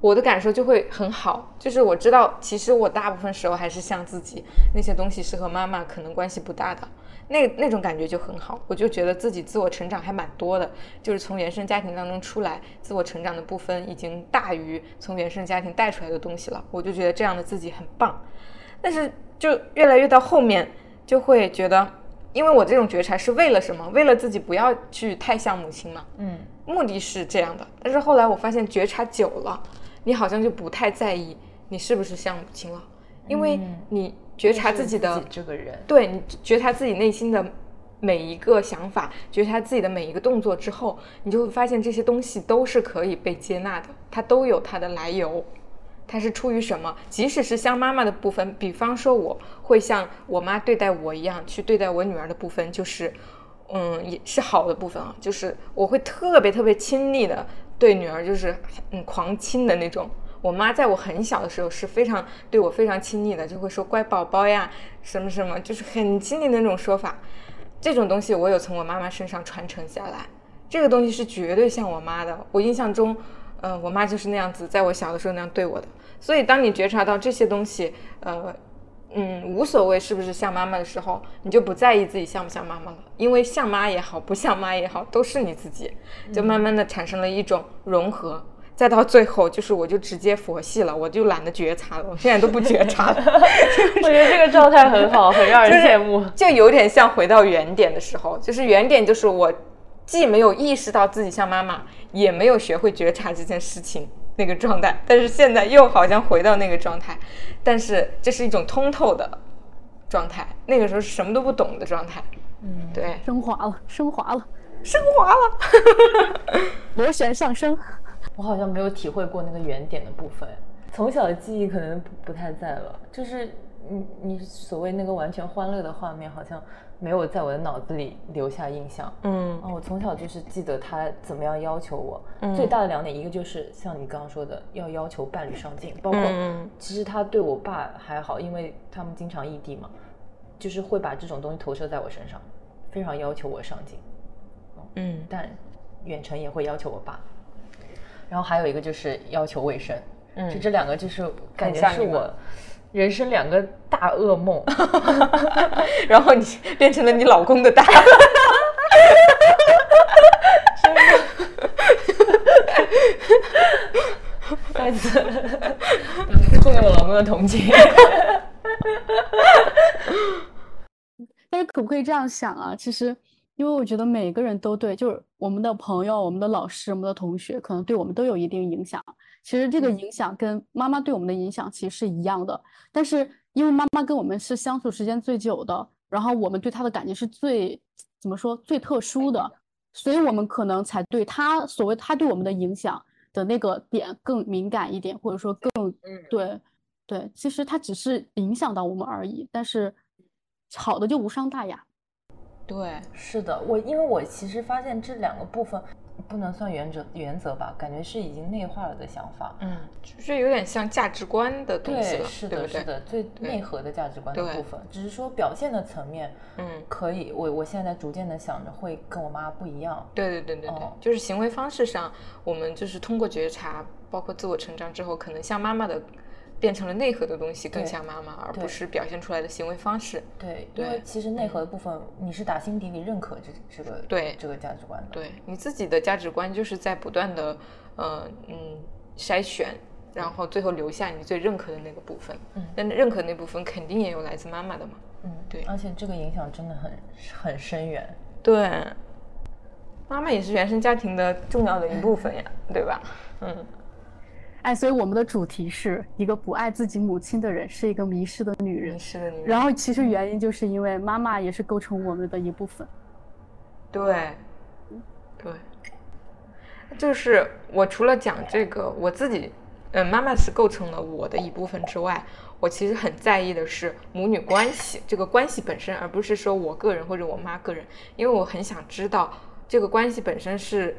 我的感受就会很好，就是我知道其实我大部分时候还是像自己，那些东西是和妈妈可能关系不大的，那那种感觉就很好，我就觉得自己自我成长还蛮多的，就是从原生家庭当中出来，自我成长的部分已经大于从原生家庭带出来的东西了，我就觉得这样的自己很棒，但是就越来越到后面就会觉得。因为我这种觉察是为了什么？为了自己不要去太像母亲嘛。嗯，目的是这样的。但是后来我发现，觉察久了，你好像就不太在意你是不是像母亲了，因为你觉察自己的自己这个人，对你觉察自己内心的每一个想法，觉察自己的每一个动作之后，你就会发现这些东西都是可以被接纳的，它都有它的来由。它是出于什么？即使是像妈妈的部分，比方说我会像我妈对待我一样去对待我女儿的部分，就是，嗯，也是好的部分啊，就是我会特别特别亲昵的对女儿，就是嗯狂亲的那种。我妈在我很小的时候是非常对我非常亲昵的，就会说乖宝宝呀，什么什么，就是很亲昵的那种说法。这种东西我有从我妈妈身上传承下来，这个东西是绝对像我妈的。我印象中，呃，我妈就是那样子，在我小的时候那样对我的。所以，当你觉察到这些东西，呃，嗯，无所谓是不是像妈妈的时候，你就不在意自己像不像妈妈了，因为像妈也好，不像妈也好，都是你自己，就慢慢的产生了一种融合，再到最后，就是我就直接佛系了，我就懒得觉察了，我现在都不觉察了，我觉得这个状态很好，很让人羡慕。就有点像回到原点的时候，就是原点就是我既没有意识到自己像妈妈，也没有学会觉察这件事情。那个状态，但是现在又好像回到那个状态，但是这是一种通透的状态。那个时候是什么都不懂的状态，嗯，对，升华了，升华了，升华了，螺旋上升。我好像没有体会过那个原点的部分，从小的记忆可能不不太在了，就是你你所谓那个完全欢乐的画面，好像没有在我的脑子里留下印象。嗯。啊，我从小就是记得他怎么样要求我，嗯。最大的两点，一个就是像你刚刚说的，要要求伴侣上进，包括嗯其实他对我爸还好，因为他们经常异地嘛，就是会把这种东西投射在我身上，非常要求我上进，嗯但远程也会要求我爸。然后还有一个就是要求卫生，嗯。就这两个就是感觉是我人生两个大噩梦。然后你变成了你老公的大，再次送给我老公的同情。但是可不可以这样想啊？其实，因为我觉得每个人都对，就是我们的朋友、我们的老师、我们的同学，可能对我们都有一定影响。其实这个影响跟妈妈对我们的影响其实是一样的，但是因为妈妈跟我们是相处时间最久的，然后我们对她的感情是最怎么说最特殊的，所以我们可能才对她所谓她对我们的影响的那个点更敏感一点，或者说更嗯，对对，其实它只是影响到我们而已，但是好的就无伤大雅。对，是的，我因为我其实发现这两个部分不能算原则原则吧，感觉是已经内化了的想法。嗯，就是有点像价值观的东西对，是的，对对？是的，最内核的价值观的部分，只是说表现的层面，嗯，可以，我我现在逐渐的想着会跟我妈不一样。对对对对对，哦就是行为方式上，我们就是通过觉察，包括自我成长之后，可能像妈妈的变成了内核的东西更像妈妈，而不是表现出来的行为方式。对，对因为其实内核的部分，你是打心底里认可这这个对这个价值观的。对你自己的价值观，就是在不断的，呃嗯筛选，然后最后留下你最认可的那个部分。嗯但认可那部分肯定也有来自妈妈的嘛。嗯，对而且这个影响真的很很深远。对，妈妈也是原生家庭的重要的一部分呀，对吧？嗯，哎，所以我们的主题是一个不爱自己母亲的人是一个迷失的女人迷。失的女人。然后其实原因就是因为妈妈也是构成我们的一部分。对，对，就是我除了讲这个，我自己，嗯，妈妈是构成了我的一部分之外，我其实很在意的是母女关系这个关系本身，而不是说我个人或者我妈个人，因为我很想知道这个关系本身是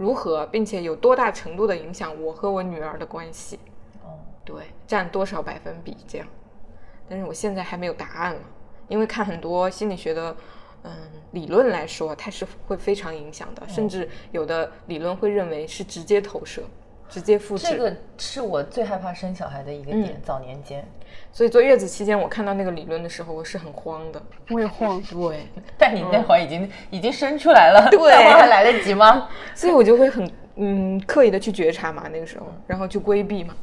如何，并且有多大程度的影响我和我女儿的关系，哦，对，占多少百分比这样。但是我现在还没有答案了，因为看很多心理学的。嗯，理论来说，它是会非常影响的，甚至有的理论会认为是直接投射、直接复制。这个是我最害怕生小孩的一个点，嗯早年间。所以坐月子期间，我看到那个理论的时候，我是很慌的。我也慌，对，但你那会儿已经、已经生出来了，对那会还来得及吗？所以我就会很嗯刻意的去觉察嘛，那个时候，然后去规避嘛。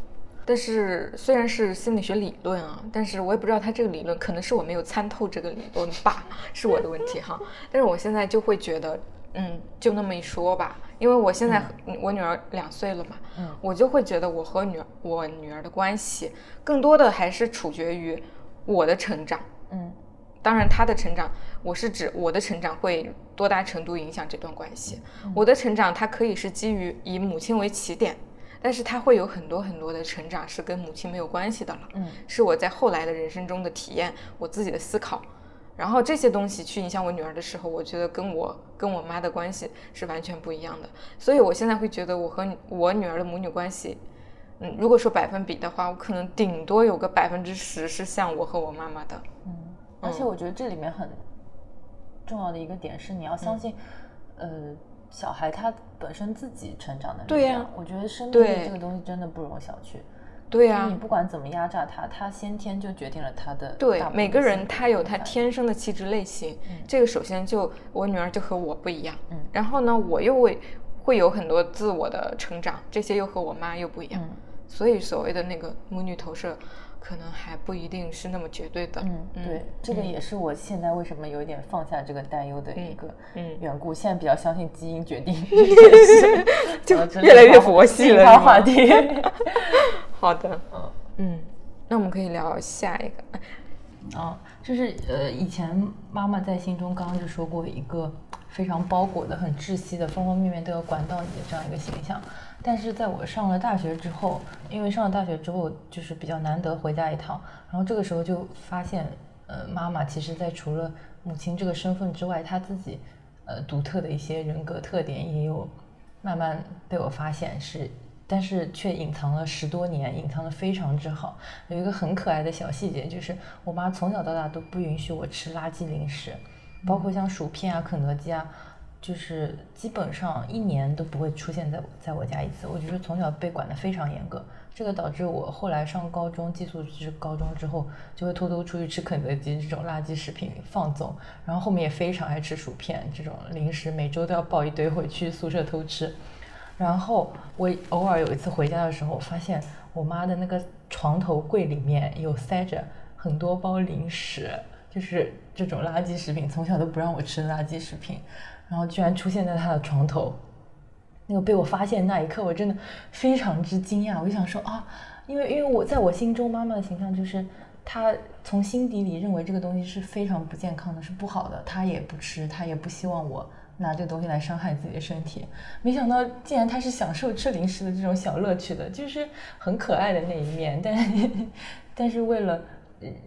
但是虽然是心理学理论啊，但是我也不知道他这个理论可能是我没有参透这个理论吧，是我的问题哈。但是我现在就会觉得，嗯，就那么一说吧，因为我现在、我女儿两岁了嘛，嗯。我就会觉得我和女儿我女儿的关系更多的还是取决于我的成长。嗯。当然，她的成长，我是指我的成长会多大程度影响这段关系。我的成长，它可以是基于以母亲为起点，但是它会有很多很多的成长是跟母亲没有关系的了，嗯。是我在后来的人生中的体验，我自己的思考，然后这些东西去影响我女儿的时候，我觉得跟我跟我妈的关系是完全不一样的。所以我现在会觉得我和我女儿的母女关系。嗯，如果说百分比的话，我可能顶多有个百分之十是像我和我妈妈的。嗯，而且我觉得这里面很重要的一个点是，你要相信，呃，小孩他本身自己成长的力对呀量。我觉得生命这个东西真的不容小觑。对呀、就是你不管怎么压榨他，他先天就决定了他的对每个人他有他天生的气质类型，嗯。这个首先就我女儿就和我不一样，嗯。然后呢，我又会会有很多自我的成长，这些又和我妈又不一样，嗯。所以所谓的那个母女投射，可能还不一定是那么绝对的，嗯，对，这个也是我现在为什么有一点放下这个担忧的一个嗯缘故。现在比较相信基因决定 这件事，就越来越佛系了话题。好的，嗯嗯，那我们可以聊下一个，啊，就是呃，以前妈妈在心中刚刚就说过一个非常包裹的、很窒息的，方方面面都要管到你的这样一个形象。但是在我上了大学之后，因为上了大学之后就是比较难得回家一趟，然后这个时候就发现，呃，妈妈其实在除了母亲这个身份之外，她自己呃独特的一些人格特点也有慢慢被我发现是，但是却隐藏了十多年，隐藏的非常之好。有一个很可爱的小细节，就是我妈从小到大都不允许我吃垃圾零食，包括像薯片啊、肯德基啊，就是基本上一年都不会出现在我在我家一次。我觉得从小被管得非常严格，这个导致我后来上高中寄宿制高中之后，就会偷偷出去吃肯德基这种垃圾食品放纵，然后后面也非常爱吃薯片这种零食，每周都要抱一堆回去宿舍偷吃。然后我偶尔有一次回家的时候，发现我妈的那个床头柜里面有塞着很多包零食，就是这种垃圾食品，从小都不让我吃垃圾食品，然后居然出现在他的床头。那个被我发现那一刻，我真的非常之惊讶。我就想说啊，因为因为我在我心中，妈妈的形象就是她从心底里认为这个东西是非常不健康的，是不好的，她也不吃，她也不希望我拿这个东西来伤害自己的身体。没想到竟然她是享受吃零食的这种小乐趣的，就是很可爱的那一面。但 但是为了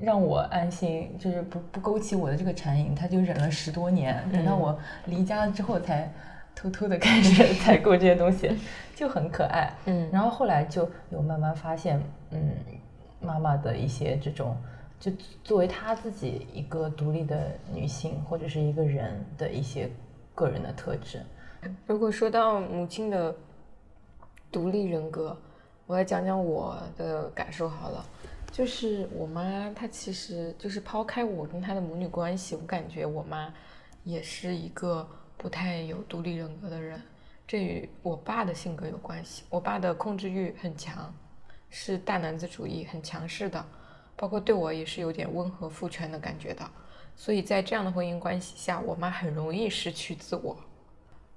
让我安心，就是不不勾起我的这个馋瘾，他就忍了十多年，等到我离家了之后才偷偷的开始 采购这些东西，就很可爱。嗯然后后来就有慢慢发现，嗯，妈妈的一些这种，就作为她自己一个独立的女性或者是一个人的一些个人的特质。如果说到母亲的独立人格，我来讲讲我的感受好了。就是我妈，她其实就是抛开我跟她的母女关系，我感觉我妈也是一个不太有独立人格的人。这与我爸的性格有关系。我爸的控制欲很强，是大男子主义，很强势的，包括对我也是有点温和父权的感觉的。所以在这样的婚姻关系下，我妈很容易失去自我。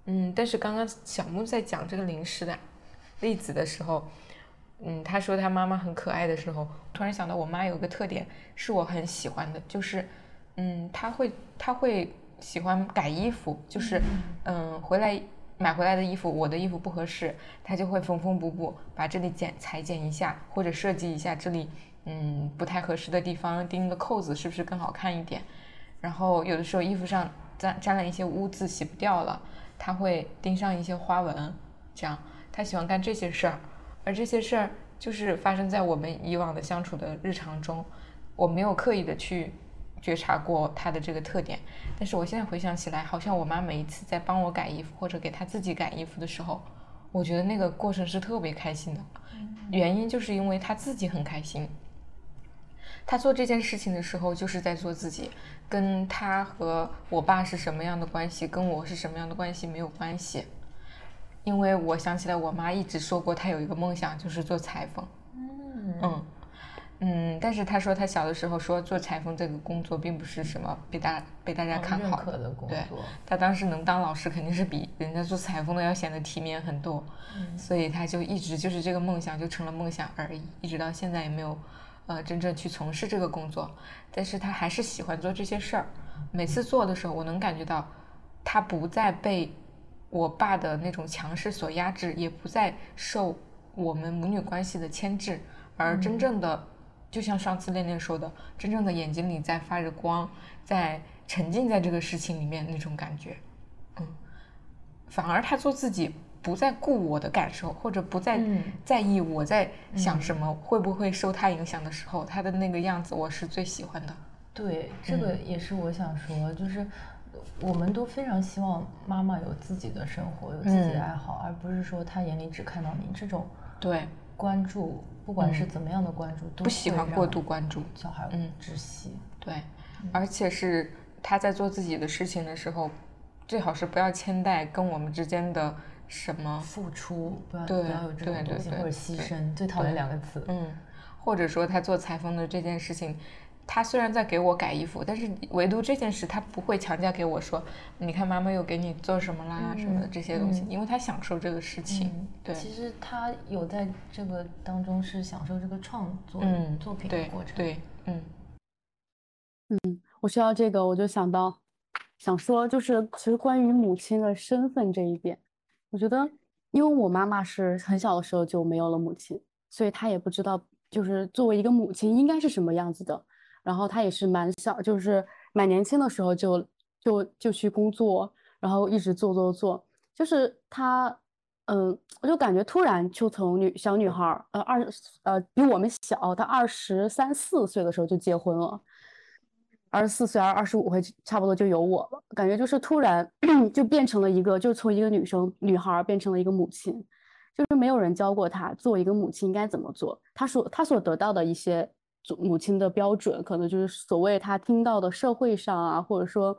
嗯，但是刚刚小木在讲这个零食的例子的时候，嗯，他说他妈妈很可爱的时候，突然想到我妈有个特点是我很喜欢的，就是，嗯，她会她会喜欢改衣服，就是，嗯，回来买回来的衣服，我的衣服不合适，她就会缝缝补补，把这里剪裁剪一下，或者设计一下这里，嗯，不太合适的地方，钉个扣子是不是更好看一点？然后有的时候衣服上沾沾了一些污渍，洗不掉了，他会钉上一些花纹，这样。他喜欢干这些事儿，而这些事儿就是发生在我们以往的相处的日常中，我没有刻意的去觉察过他的这个特点，但是我现在回想起来，好像我妈每一次在帮我改衣服或者给她自己改衣服的时候，我觉得那个过程是特别开心的，原因就是因为她自己很开心。他做这件事情的时候，就是在做自己，跟他和我爸是什么样的关系，跟我是什么样的关系没有关系。因为我想起来，我妈一直说过，她有一个梦想，就是做裁缝。嗯嗯嗯，但是她说她小的时候说做裁缝这个工作并不是什么被大被大家看好的工对作，她当时能当老师，肯定是比人家做裁缝的要显得体面很多，嗯所以她就一直就是这个梦想就成了梦想而已，一直到现在也没有呃真正去从事这个工作，但是她还是喜欢做这些事儿。每次做的时候，我能感觉到她不再被我爸的那种强势所压制，也不再受我们母女关系的牵制，而真正的，就像上次恋恋说的，真正的眼睛里在发着光，在沉浸在这个事情里面那种感觉，嗯，反而他做自己，不再顾我的感受，或者不再嗯。在意我在想什么，会不会受他影响的时候，他的那个样子，我是最喜欢的。对，这个也是我想说，就是我们都非常希望妈妈有自己的生活，有自己的嗯爱好，而不是说她眼里只看到你这种对，关注，不管是嗯怎么样的关注，都不喜欢过度关注。小孩嗯窒息。对，而且是他在做自己的事情的时候，最好是不要牵带跟我们之间的什么，付出不要对不要有这种东西，或者牺牲，最讨厌两个词。嗯，或者说他做裁缝的这件事情，他虽然在给我改衣服，但是唯独这件事他不会强加给我说，你看妈妈又给你做什么啦、什么的这些东西，嗯因为他享受这个事情。嗯对，其实他有在这个当中是享受这个创作、嗯，作品的过程。对，嗯我说到这个，我就想到，想说就是其实关于母亲的身份这一点，我觉得，因为我妈妈是很小的时候就没有了母亲，所以她也不知道，就是作为一个母亲应该是什么样子的。然后她也是蛮小，就是蛮年轻的时候就就就去工作，然后一直做做做，就是她，嗯，我就感觉突然就从女小女孩儿，呃，二呃比我们小，她二十三四岁的时候就结婚了。二十四岁、还是二十五岁差不多就有我了，感觉就是突然 就变成了一个，就从一个女生女孩变成了一个母亲，就是没有人教过她做一个母亲应该怎么做，她所她所得到的一些做母亲的标准，可能就是所谓他听到的社会上啊，或者说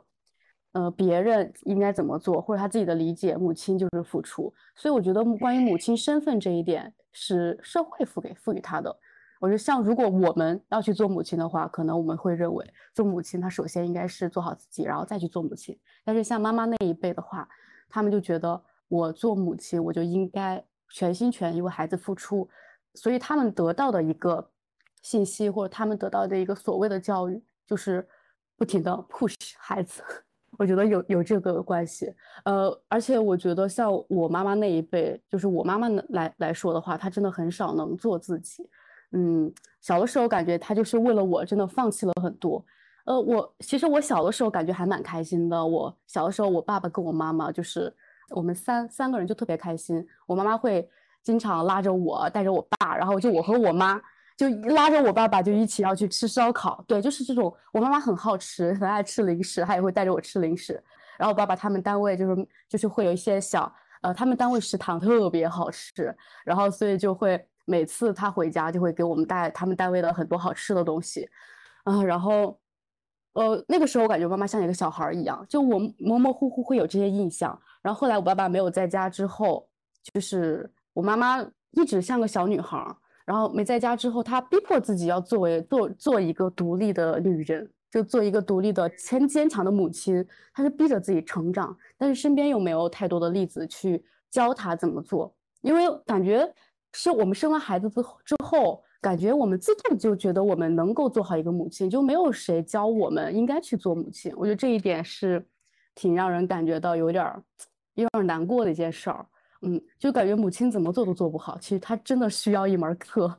呃别人应该怎么做，或者他自己的理解，母亲就是付出，所以我觉得关于母亲身份这一点是社会赋给赋予她的。我觉得像如果我们要去做母亲的话，可能我们会认为做母亲她首先应该是做好自己，然后再去做母亲。但是像妈妈那一辈的话，他们就觉得我做母亲，我就应该全心全意为孩子付出，所以他们得到的一个信息或者他们得到的一个所谓的教育，就是不停的 push 孩子，我觉得有有这个关系，呃，而且我觉得像我妈妈那一辈，就是我妈妈来来说的话，她真的很少能做自己。嗯，小的时候感觉她就是为了我，真的放弃了很多。呃，我其实我小的时候感觉还蛮开心的。我小的时候，我爸爸跟我妈妈就是我们三三个人就特别开心。我妈妈会经常拉着我，带着我爸，然后就我和我妈。就拉着我爸爸就一起要去吃烧烤，对，就是这种。我妈妈很好吃，很爱吃零食，她也会带着我吃零食。然后我爸爸他们单位就是就是会有一些小，呃，他们单位食堂特别好吃，然后所以就会每次他回家就会给我们带他们单位的很多好吃的东西，啊，然后，呃，那个时候我感觉妈妈像一个小孩一样，就我模模糊糊会有这些印象。然后后来我爸爸没有在家之后，就是我妈妈一直像个小女孩。然后没在家之后，她逼迫自己要作为做做一个独立的女人，就做一个独立的、坚坚强的母亲。她是逼着自己成长，但是身边又没有太多的例子去教她怎么做。因为感觉是我们生完孩子之后之后，感觉我们自动就觉得我们能够做好一个母亲，就没有谁教我们应该去做母亲。我觉得这一点是挺让人感觉到有点儿有点难过的一件事儿。嗯，就感觉母亲怎么做都做不好，其实她真的需要一门课，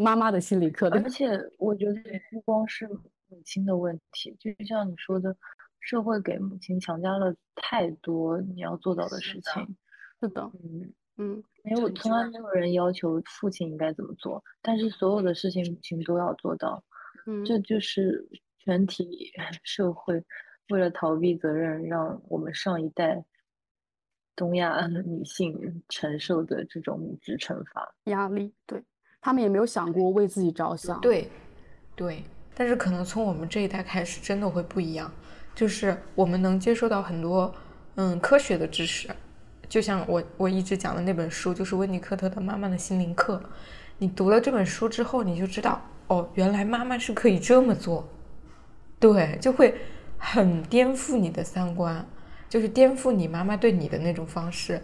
妈妈的心理课。而且我觉得不光是母亲的问题，就像你说的，社会给母亲强加了太多你要做到的事情。是的，嗯嗯，没有，从来没有人要求父亲应该怎么做，但是所有的事情母亲都要做到。嗯，这就是全体 社会为了逃避责任，让我们上一代。东亚女性承受的这种母职惩罚压力，对他们也没有想过为自己着想。对，对，但是可能从我们这一代开始，真的会不一样，就是我们能接受到很多嗯科学的知识，就像我我一直讲的那本书，就是温尼科特的《妈妈的心灵课》。你读了这本书之后，你就知道哦，原来妈妈是可以这么做，对，就会很颠覆你的三观。就是颠覆你妈妈对你的那种方式。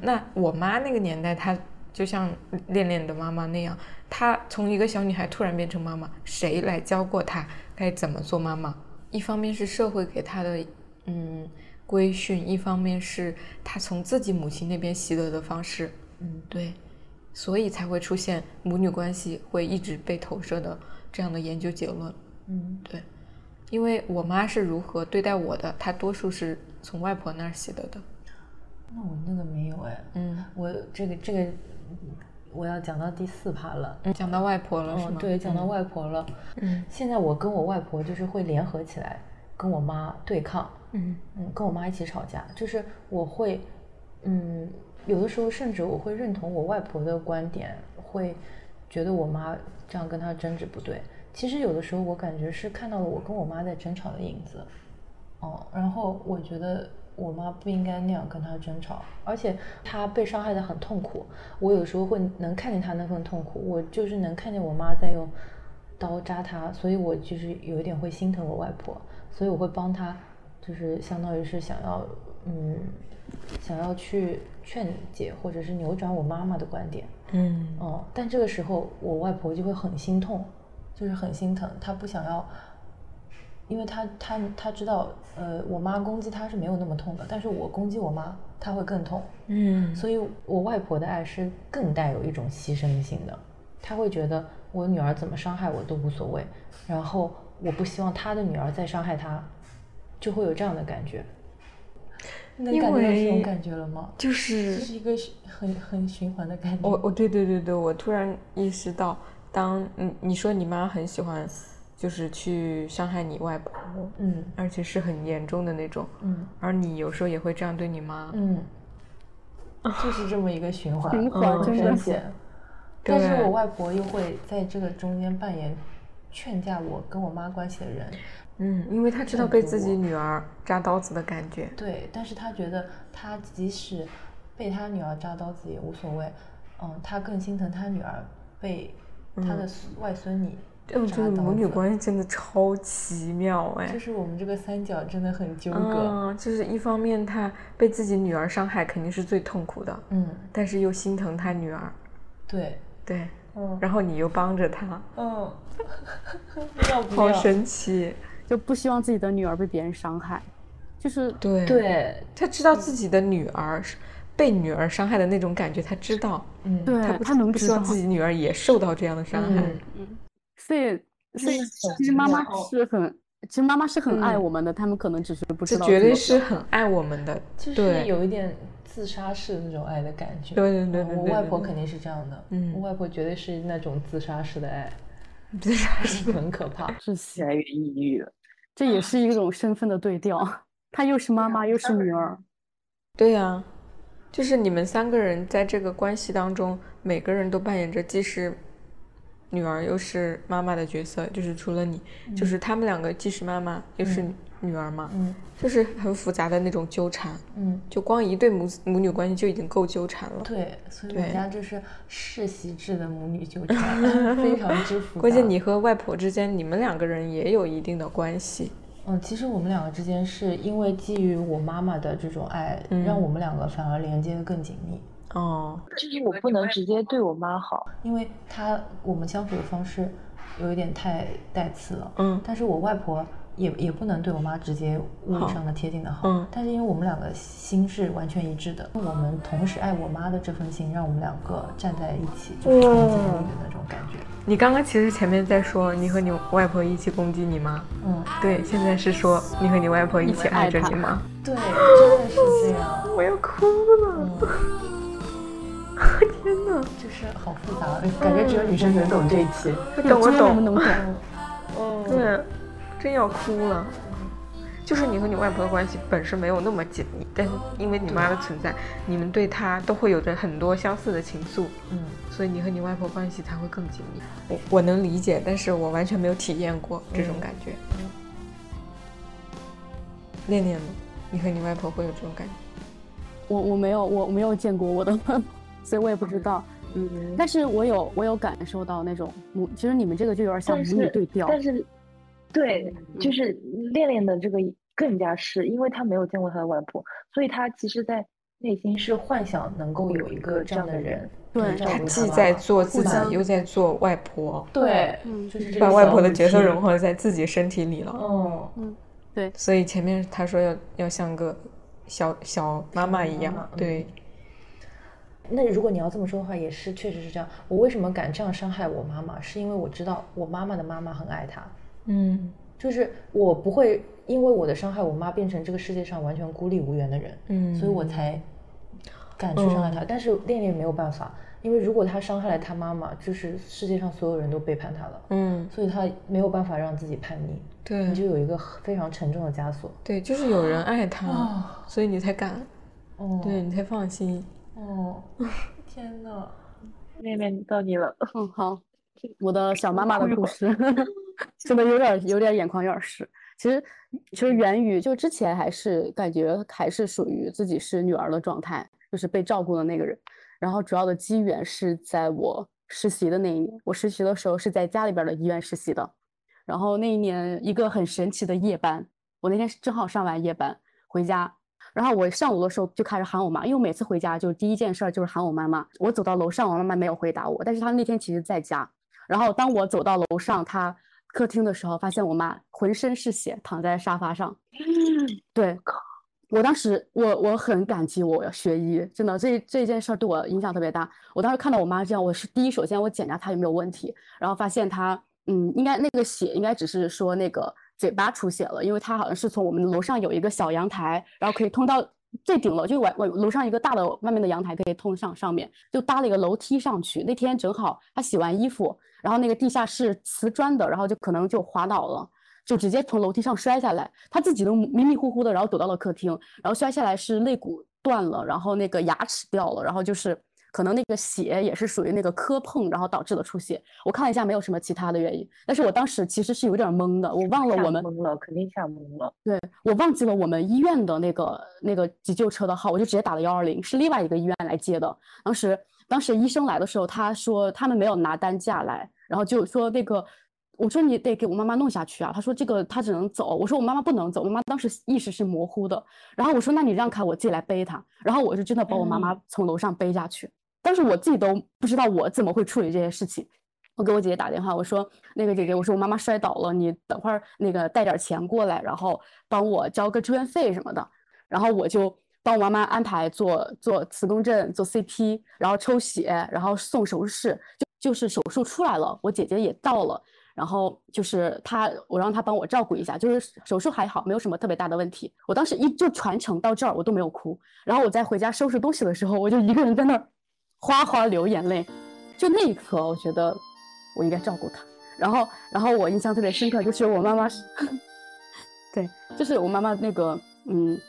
那我妈那个年代，她就像恋恋的妈妈那样，她从一个小女孩突然变成妈妈，谁来教过她该怎么做妈妈？一方面是社会给她的嗯规训，一方面是她从自己母亲那边习得的方式。嗯，对，所以才会出现母女关系会一直被投射的这样的研究结论。嗯，对，因为我妈是如何对待我的，她多数是。从外婆那儿习得的，那我那个没有哎，嗯，我这个这个我要讲到第四趴了，嗯，讲到外婆了是吗？对，讲到外婆了，嗯，现在我跟我外婆就是会联合起来跟我妈对抗，嗯。嗯，跟我妈一起吵架，就是我会，嗯，有的时候甚至我会认同我外婆的观点，会觉得我妈这样跟她争执不对，其实有的时候我感觉是看到了我跟我妈在争吵的影子。哦，然后我觉得我妈不应该那样跟他争吵，而且他被伤害的很痛苦。我有时候会能看见他那份痛苦，我就是能看见我妈在用刀扎他，所以我就是有一点会心疼我外婆，所以我会帮他，就是相当于是想要，嗯，想要去劝解或者是扭转我妈妈的观点。嗯，哦，但这个时候我外婆就会很心痛，就是很心疼，她不想要。因为他他他知道，呃，我妈攻击他是没有那么痛的，但是我攻击我妈，他会更痛。嗯，所以我外婆的爱是更带有一种牺牲性的，他会觉得我女儿怎么伤害我都无所谓，然后我不希望他的女儿再伤害他，就会有这样的感觉。能感觉到这种感觉了吗？就是这是一个很很循环的感觉。我我对对对对，我突然意识到，当嗯你说你妈很喜欢。就是去伤害你外婆，嗯，而且是很严重的那种，嗯，而你有时候也会这样对你妈，嗯，就是这么一个循环，循环很真险。但是我外婆又会在这个中间扮演劝架我跟我妈关系的人，嗯，因为她知道被自己女儿扎刀子的感觉，对，但是她觉得她即使被她女儿扎刀子也无所谓，嗯，她更心疼她女儿被她的外孙女。嗯，这个母女关系真的超奇妙哎！就是我们这个三角真的很纠葛。嗯，就是一方面他被自己女儿伤害肯定是最痛苦的，嗯，但是又心疼他女儿。对。对，嗯，然后你又帮着他，嗯，要不好神奇，就不希望自己的女儿被别人伤害，就是对，对，他知道自己的女儿是被女儿伤害的那种感觉，他知道，嗯，对他不他能知道不希望，自己女儿也受到这样的伤害。嗯所以所以其实妈妈是很，其实妈妈是很爱我们的，他们可能只是不知道这绝对么是很爱我们的，就是对有一点自杀式的那种爱的感觉。对对对嗯我外婆肯定是这样的，嗯我外婆绝对是那种自杀式的爱，自杀式 很可怕。是越来越抑郁了。这也是一种身份的对调，她又是妈妈又是女儿，对呀、就是你们三个人在这个关系当中，每个人都扮演着既是女儿又是妈妈的角色，就是除了你，就是他们两个既是妈妈又是女儿嘛，嗯就是很复杂的那种纠缠，嗯，就光一对母子母女关系就已经够纠缠了。对，所以我对家就是世袭制的母女纠缠，非常之复杂。关键你和外婆之间，你们两个人也有一定的关系。嗯，其实我们两个之间是因为基于我妈妈的这种爱，嗯让我们两个反而连接的更紧密。哦，就是我不能直接对我妈好，因为她我们相处的方式有一点太带刺了，嗯但是我外婆也也不能对我妈直接物理上的贴近的好，嗯但是因为我们两个心是完全一致的，我们同时爱我妈的这份心，让我们两个站在一起，就是那种感觉。你刚刚其实前面在说你和你外婆一起攻击你妈，嗯，对，现在是说你和你外婆一起爱着你妈。对，真的是这样。我要哭了，嗯，天哪！就是好复杂，感觉只有女生能懂这一期。我懂，我懂，能懂。嗯，对，真要哭了。就是你和你外婆的关系本身没有那么紧密，但是因为你妈的存在，你们对她都会有着很多相似的情愫，嗯，所以你和你外婆关系才会更紧密。我我能理解，但是我完全没有体验过这种感觉。嗯恋恋呢？你和你外婆会有这种感觉？我我没有我没有见过我的，所以我也不知道。嗯，但是我有我有感受到那种母，其实你们这个就有点像母女对调。但是，对，就是恋恋的这个更加是，因为他没有见过他的外婆，所以他其实，在内心是幻想能够有一个这样的人，对能照她既在做自己，又在做外婆，对，嗯就是把外婆的角色融合在自己身体里了。哦，所以前面他说要要像个小小妈妈一样对，那如果你要这么说的话，也是确实是这样。我为什么敢这样伤害我妈妈？是因为我知道我妈妈的妈妈很爱她，嗯就是我不会因为我的伤害我妈变成这个世界上完全孤立无援的人，嗯，所以我才敢去伤害她。但是恋恋没有办法，因为如果她伤害了她妈妈，就是世界上所有人都背叛她了，嗯，所以她没有办法让自己叛逆，对你就有一个非常沉重的枷锁。对，就是有人爱他，啊所以你才敢，哦，对你才放心。哦，天呐，妹妹到你了，嗯，好，我的小妈妈的故事，真的有点有点眼眶有点湿。其实其实源于就之前还是感觉还是属于自己是女儿的状态，就是被照顾的那个人。然后主要的机缘是在我实习的那一年，我实习的时候是在家里边的医院实习的。然后那一年一个很神奇的夜班，我那天是正好上完夜班回家，然后我上楼的时候就开始喊我妈，因为我每次回家就第一件事儿就是喊我妈妈。我走到楼上，我妈妈没有回答我，但是她那天其实在家。然后当我走到楼上，她客厅的时候，发现我妈浑身是血，躺在沙发上。对，我当时我我很感激我学医，真的这这件事儿对我影响特别大。我当时看到我妈这样，我是第一首先我检查她有没有问题，然后发现她嗯，应该那个血应该只是说那个嘴巴出血了，因为他好像是从我们楼上有一个小阳台，然后可以通到最顶楼，就外外楼上一个大的外面的阳台可以通上上面，就搭了一个楼梯上去。那天正好他洗完衣服，然后那个地下是瓷砖的，然后就可能就滑倒了。就直接从楼梯上摔下来，他自己都迷迷糊糊的，然后躲到了客厅，然后摔下来是肋骨断了，然后那个牙齿掉了，然后就是可能那个血也是属于那个磕碰，然后导致的出血。我看了一下，没有什么其他的原因，但是我当时其实是有点懵的，我忘了我们懵了，肯定吓懵了。对我忘记了我们医院的那个那个急救车的号，我就直接打了幺二零，是另外一个医院来接的。当时当时医生来的时候，他说他们没有拿担架来，然后就说那个。我说你得给我妈妈弄下去啊！他说这个他只能走。我说我妈妈不能走，我妈妈当时意识是模糊的。然后我说那你让开，我自己来背她。然后我就真的把我妈妈从楼上背下去。当时我自己都不知道我怎么会处理这些事情。我给我姐姐打电话，我说那个姐姐，我说我妈妈摔倒了，你等会儿那个带点钱过来，然后帮我交个住院费什么的。然后我就帮我妈妈安排做做磁共振、做 CT，然后抽血，然后送手术室。就就是手术出来了，我姐姐也到了，然后就是她，我让她帮我照顾一下，就是手术还好，没有什么特别大的问题。我当时一就全程到这儿我都没有哭，然后我在回家收拾东西的时候，我就一个人在那儿哗哗流眼泪。就那一刻，我觉得。我应该照顾他，然后，然后我印象特别深刻，就是我妈妈，对，就是我妈妈那个，嗯，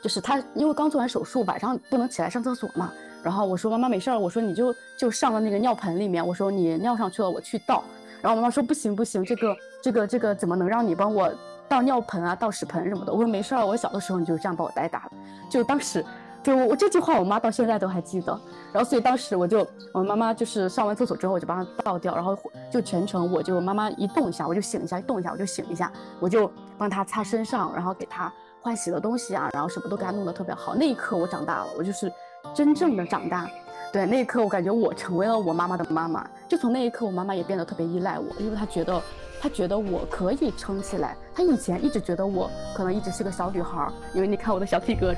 就是她因为刚做完手术，晚上不能起来上厕所嘛，然后我说妈妈没事儿，我说你就就上了那个尿盆里面，我说你尿上去了，我去倒，然后妈妈说不行不行，这个这个这个怎么能让你帮我倒尿盆啊，倒屎盆什么的？我说没事儿，我小的时候你就是这样把我带大的，就当时。就我这句话，我妈到现在都还记得。然后，所以当时我就，我妈妈就是上完厕所之后，我就帮她倒掉，然后就全程我就妈妈一动一下我就醒一下，一动一下我就醒一下，我就帮她擦身上，然后给她换洗的东西啊，然后什么都给她弄得特别好。那一刻我长大了，我就是真正的长大。对，那一刻我感觉我成为了我妈妈的妈妈。就从那一刻，我妈妈也变得特别依赖我，因为她觉得。他觉得我可以撑起来。他以前一直觉得我可能一直是个小女孩，因为你看我的小体格、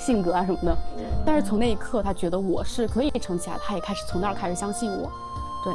性格啊什么的。但是从那一刻，他觉得我是可以撑起来。他也开始从那儿开始相信我。对，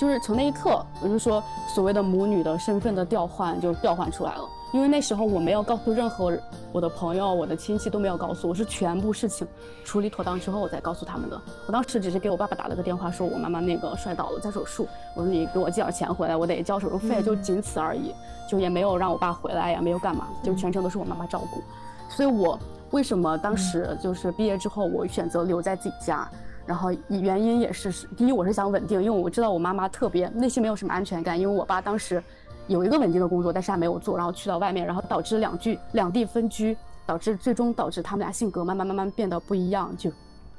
就是从那一刻，我就说所谓的母女的身份的调换就调换出来了。因为那时候我没有告诉任何我的朋友、我的亲戚都没有告诉我，是全部事情处理妥当之后我才告诉他们的。我当时只是给我爸爸打了个电话，说我妈妈那个摔倒了在手术，我说你给我寄点钱回来，我得交手术费，就仅此而已，就也没有让我爸回来呀，没有干嘛，就全程都是我妈妈照顾。所以我为什么当时就是毕业之后我选择留在自己家，然后原因也是是第一我是想稳定，因为我知道我妈妈特别内心没有什么安全感，因为我爸当时。有一个稳定的工作，但是还没有做，然后去到外面，然后导致两居两地分居，导致最终导致他们俩性格慢慢慢慢变得不一样，就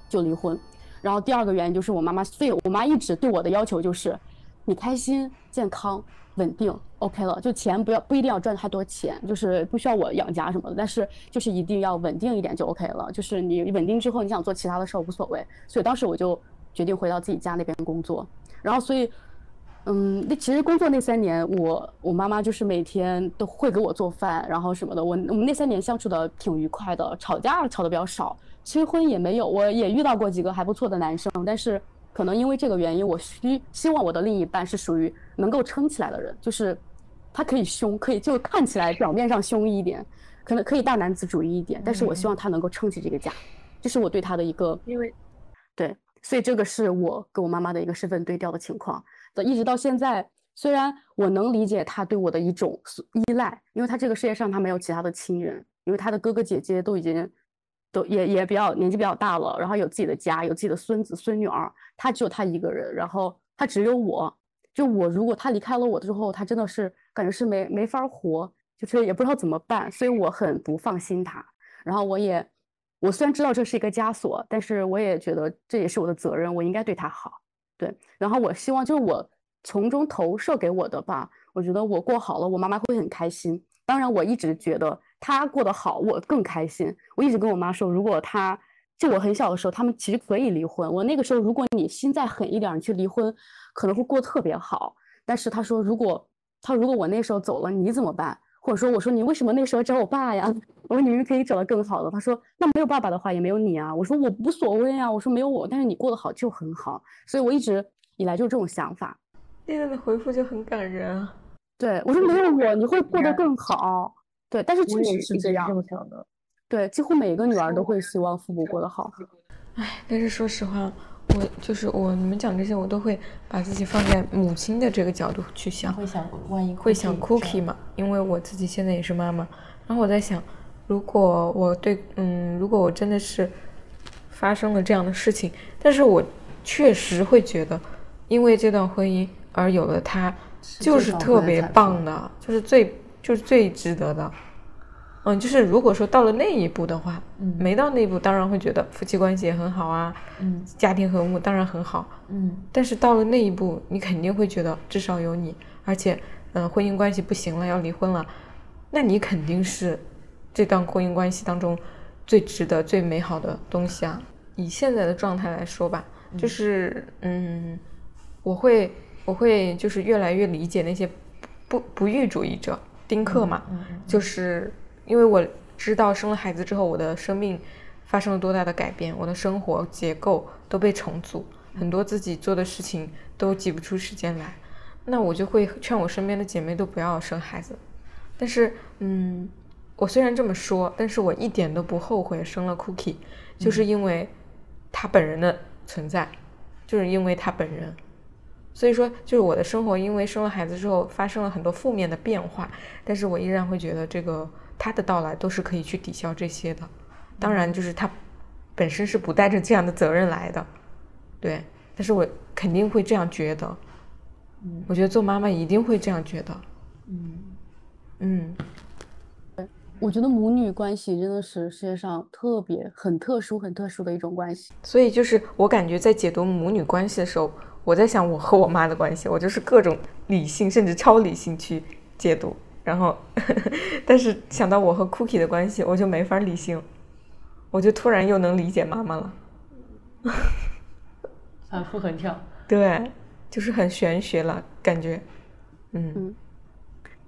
就离婚。然后第二个原因就是我妈妈，所以我妈一直对我的要求就是，你开心、健康、稳定，OK 了，就钱不要不一定要赚太多钱，就是不需要我养家什么的，但是就是一定要稳定一点就 OK 了，就是你稳定之后你想做其他的事儿无所谓。所以当时我就决定回到自己家那边工作，然后所以。嗯，那其实工作那三年，我我妈妈就是每天都会给我做饭，然后什么的。我我们那三年相处的挺愉快的，吵架吵的比较少，催婚也没有。我也遇到过几个还不错的男生，但是可能因为这个原因，我希希望我的另一半是属于能够撑起来的人，就是他可以凶，可以就看起来表面上凶一点，可能可以大男子主义一点，但是我希望他能够撑起这个家，这是我对他的一个，因为对，所以这个是我跟我妈妈的一个身份对调的情况。一直到现在，虽然我能理解他对我的一种依赖，因为他这个世界上他没有其他的亲人，因为他的哥哥姐姐都已经都也也比较年纪比较大了，然后有自己的家，有自己的孙子孙女儿，他只有他一个人，然后他只有我，就我如果他离开了我之后，他真的是感觉是没没法活，就是也不知道怎么办，所以我很不放心他。然后我也我虽然知道这是一个枷锁，但是我也觉得这也是我的责任，我应该对他好。对，然后我希望就是我从中投射给我的吧，我觉得我过好了，我妈妈会很开心。当然，我一直觉得她过得好，我更开心。我一直跟我妈说，如果她就我很小的时候，他们其实可以离婚。我那个时候，如果你心再狠一点，你去离婚，可能会过特别好。但是她说，如果她如果我那时候走了，你怎么办？或者说，我说你为什么那时候找我爸呀？我说你们可以找到更好的。他说那没有爸爸的话也没有你啊。我说我无所谓啊。我说没有我，但是你过得好就很好。所以我一直以来就是这种想法。丽丽的回复就很感人啊。对我说没有我你会过得更好。对，但是确实是这样。这么想的。对，几乎每一个女儿都会希望父母过得好。唉，但是说实话。我就是我，你们讲这些，我都会把自己放在母亲的这个角度去想，会想万一会想 cookie 嘛？因为我自己现在也是妈妈，然后我在想，如果我对，嗯，如果我真的是发生了这样的事情，但是我确实会觉得，因为这段婚姻而有了他，就是特别棒的，就是最就是最值得的。嗯，就是如果说到了那一步的话，嗯，没到那一步，当然会觉得夫妻关系也很好啊，嗯，家庭和睦当然很好，嗯，但是到了那一步，你肯定会觉得至少有你，而且，嗯，婚姻关系不行了，要离婚了，那你肯定是这段婚姻关系当中最值得、最美好的东西啊。以现在的状态来说吧，就是，嗯，我会我会就是越来越理解那些不不育主义者，丁克嘛，就是因为我知道生了孩子之后，我的生命发生了多大的改变，我的生活结构都被重组，很多自己做的事情都挤不出时间来，那我就会劝我身边的姐妹都不要生孩子。但是，嗯，我虽然这么说，但是我一点都不后悔生了 Cookie，就是因为他本人的存在，就是因为他本人。所以说，就是我的生活，因为生了孩子之后发生了很多负面的变化，但是我依然会觉得这个他的到来都是可以去抵消这些的。当然，就是他本身是不带着这样的责任来的，对。但是我肯定会这样觉得。嗯，我觉得做妈妈一定会这样觉得。嗯嗯，我觉得母女关系真的是世界上特别很特殊、很特殊的一种关系。所以就是我感觉在解读母女关系的时候。我在想我和我妈的关系，我就是各种理性甚至超理性去解读，然后，但是想到我和 Cookie 的关系，我就没法理性，我就突然又能理解妈妈了，反复横跳，对，就是很玄学了感觉，嗯嗯，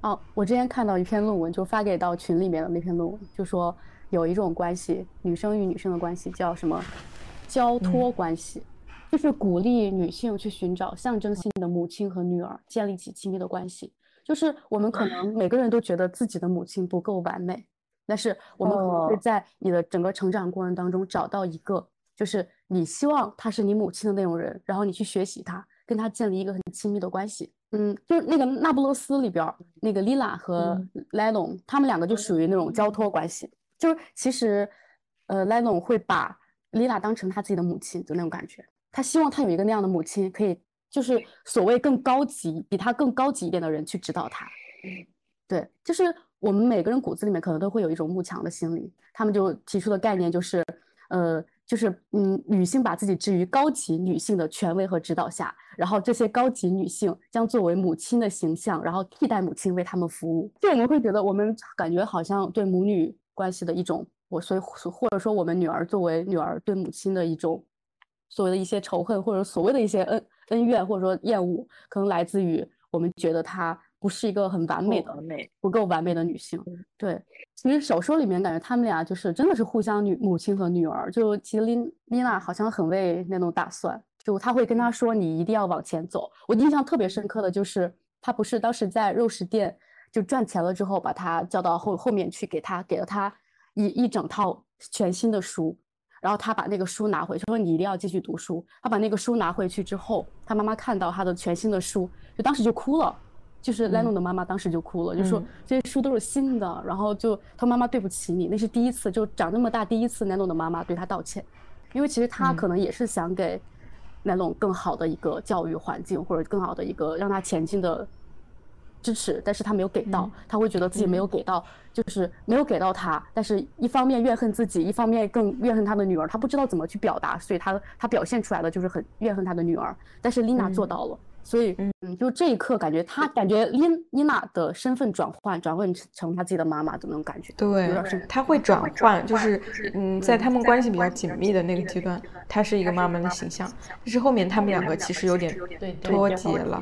哦，我之前看到一篇论文，就发给到群里面的那篇论文，就说有一种关系，女生与女生的关系叫什么交托关系。就是鼓励女性去寻找象征性的母亲和女儿，建立起亲密的关系。就是我们可能每个人都觉得自己的母亲不够完美，但是我们可能会在你的整个成长过程当中找到一个，就是你希望他是你母亲的那种人，然后你去学习他，跟他建立一个很亲密的关系。嗯，就是那个《那不勒斯》里边那个 Lila 和 Lennon，他们两个就属于那种交托关系。就是其实，呃，Lennon 会把 Lila 当成他自己的母亲就那种感觉。他希望他有一个那样的母亲，可以就是所谓更高级、比他更高级一点的人去指导他。对，就是我们每个人骨子里面可能都会有一种慕强的心理。他们就提出的概念就是，呃，就是嗯，女性把自己置于高级女性的权威和指导下，然后这些高级女性将作为母亲的形象，然后替代母亲为他们服务。就我们会觉得，我们感觉好像对母女关系的一种，我所以或者说我们女儿作为女儿对母亲的一种。所谓的一些仇恨，或者所谓的一些恩恩怨，或者说厌恶，可能来自于我们觉得她不是一个很完美的、不够完美的女性。对，其实小说里面感觉他们俩就是真的是互相女母亲和女儿。就其实琳丽娜好像很为那种打算，就她会跟她说：“你一定要往前走。”我印象特别深刻的就是他不是当时在肉食店就赚钱了之后，把他叫到后后面去，给他给了他一一整套全新的书。然后他把那个书拿回去，说你一定要继续读书。他把那个书拿回去之后，他妈妈看到他的全新的书，就当时就哭了。就是 Leno 的妈妈当时就哭了，就说这些书都是新的。然后就他妈妈对不起你，那是第一次，就长这么大第一次 Leno 的妈妈对他道歉，因为其实他可能也是想给 Leno 更好的一个教育环境，或者更好的一个让他前进的。支持，但是他没有给到，他会觉得自己没有给到，就是没有给到他。但是一方面怨恨自己，一方面更怨恨他的女儿，他不知道怎么去表达，所以他他表现出来的就是很怨恨他的女儿。但是丽娜做到了。所以，嗯，就这一刻，感觉他感觉妮妮娜的身份转换，转换成他自己的妈妈的那种感觉。对，他会转换，就是嗯，在他们关系比较紧密的那个阶段，他是一个妈妈的形象。但是后面他们两个其实有点脱节了，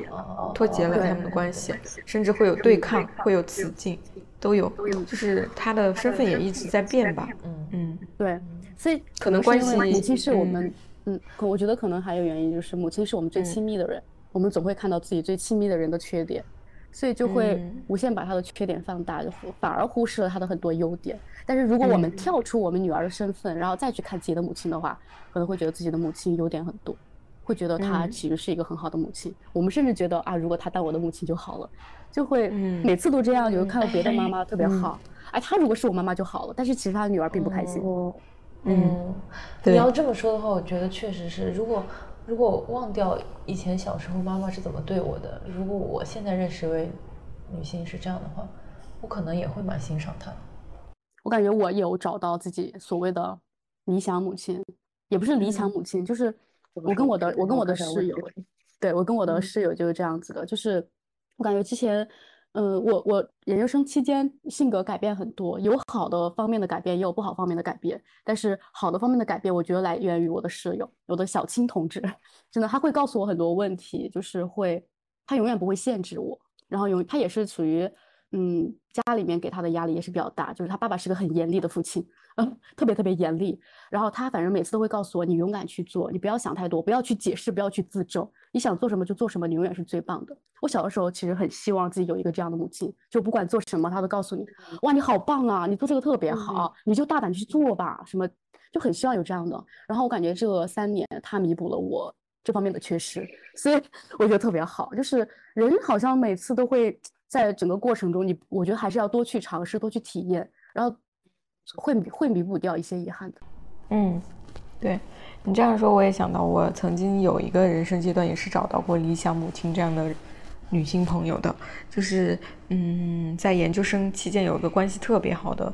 脱节了他们的关系，甚至会有对抗，会有雌竞，都有。就是他的身份也一直在变吧。嗯嗯，对。所以可能关系，母亲是我们，嗯，我觉得可能还有原因，就是母亲是我们最亲密的人。我们总会看到自己最亲密的人的缺点，所以就会无限把他的缺点放大，就反而忽视了他的很多优点。但是如果我们跳出我们女儿的身份，然后再去看自己的母亲的话，可能会觉得自己的母亲优点很多，会觉得她其实是一个很好的母亲。我们甚至觉得啊，如果她当我的母亲就好了，就会每次都这样。有看到别的妈妈 特别好，哎，她如果是我妈妈就好了。但是其实她的女儿并不开心。嗯，你要这么说的话，我觉得确实是，如果。如果忘掉以前小时候妈妈是怎么对我的，如果我现在认识一位女性是这样的话，我可能也会蛮欣赏她。我感觉我有找到自己所谓的理想母亲，也不是理想母亲，就是我跟我的我跟我的室友，对我跟我的室友就是这样子的，就是我感觉之前。嗯，我我研究生期间性格改变很多，有好的方面的改变，也有不好方面的改变。但是好的方面的改变，我觉得来源于我的室友，我的小青同志，真的他会告诉我很多问题，就是会他永远不会限制我，然后永他也是属于嗯家里面给他的压力也是比较大，就是他爸爸是个很严厉的父亲，嗯，特别特别严厉。然后他反正每次都会告诉我，你勇敢去做，你不要想太多，不要去解释，不要去自证，你想做什么就做什么，你永远是最棒的。我小的时候其实很希望自己有一个这样的母亲，就不管做什么，他都告诉你，哇，你好棒啊，你做这个特别好，你就大胆去做吧，什么就很希望有这样的。然后我感觉这三年他弥补了我这方面的缺失，所以我觉得特别好。就是人好像每次都会在整个过程中，你我觉得还是要多去尝试，多去体验，然后会会弥补掉一些遗憾的。嗯，对你这样说，我也想到我曾经有一个人生阶段，也是找到过理想母亲这样的女性朋友的，就是嗯，在研究生期间有一个关系特别好的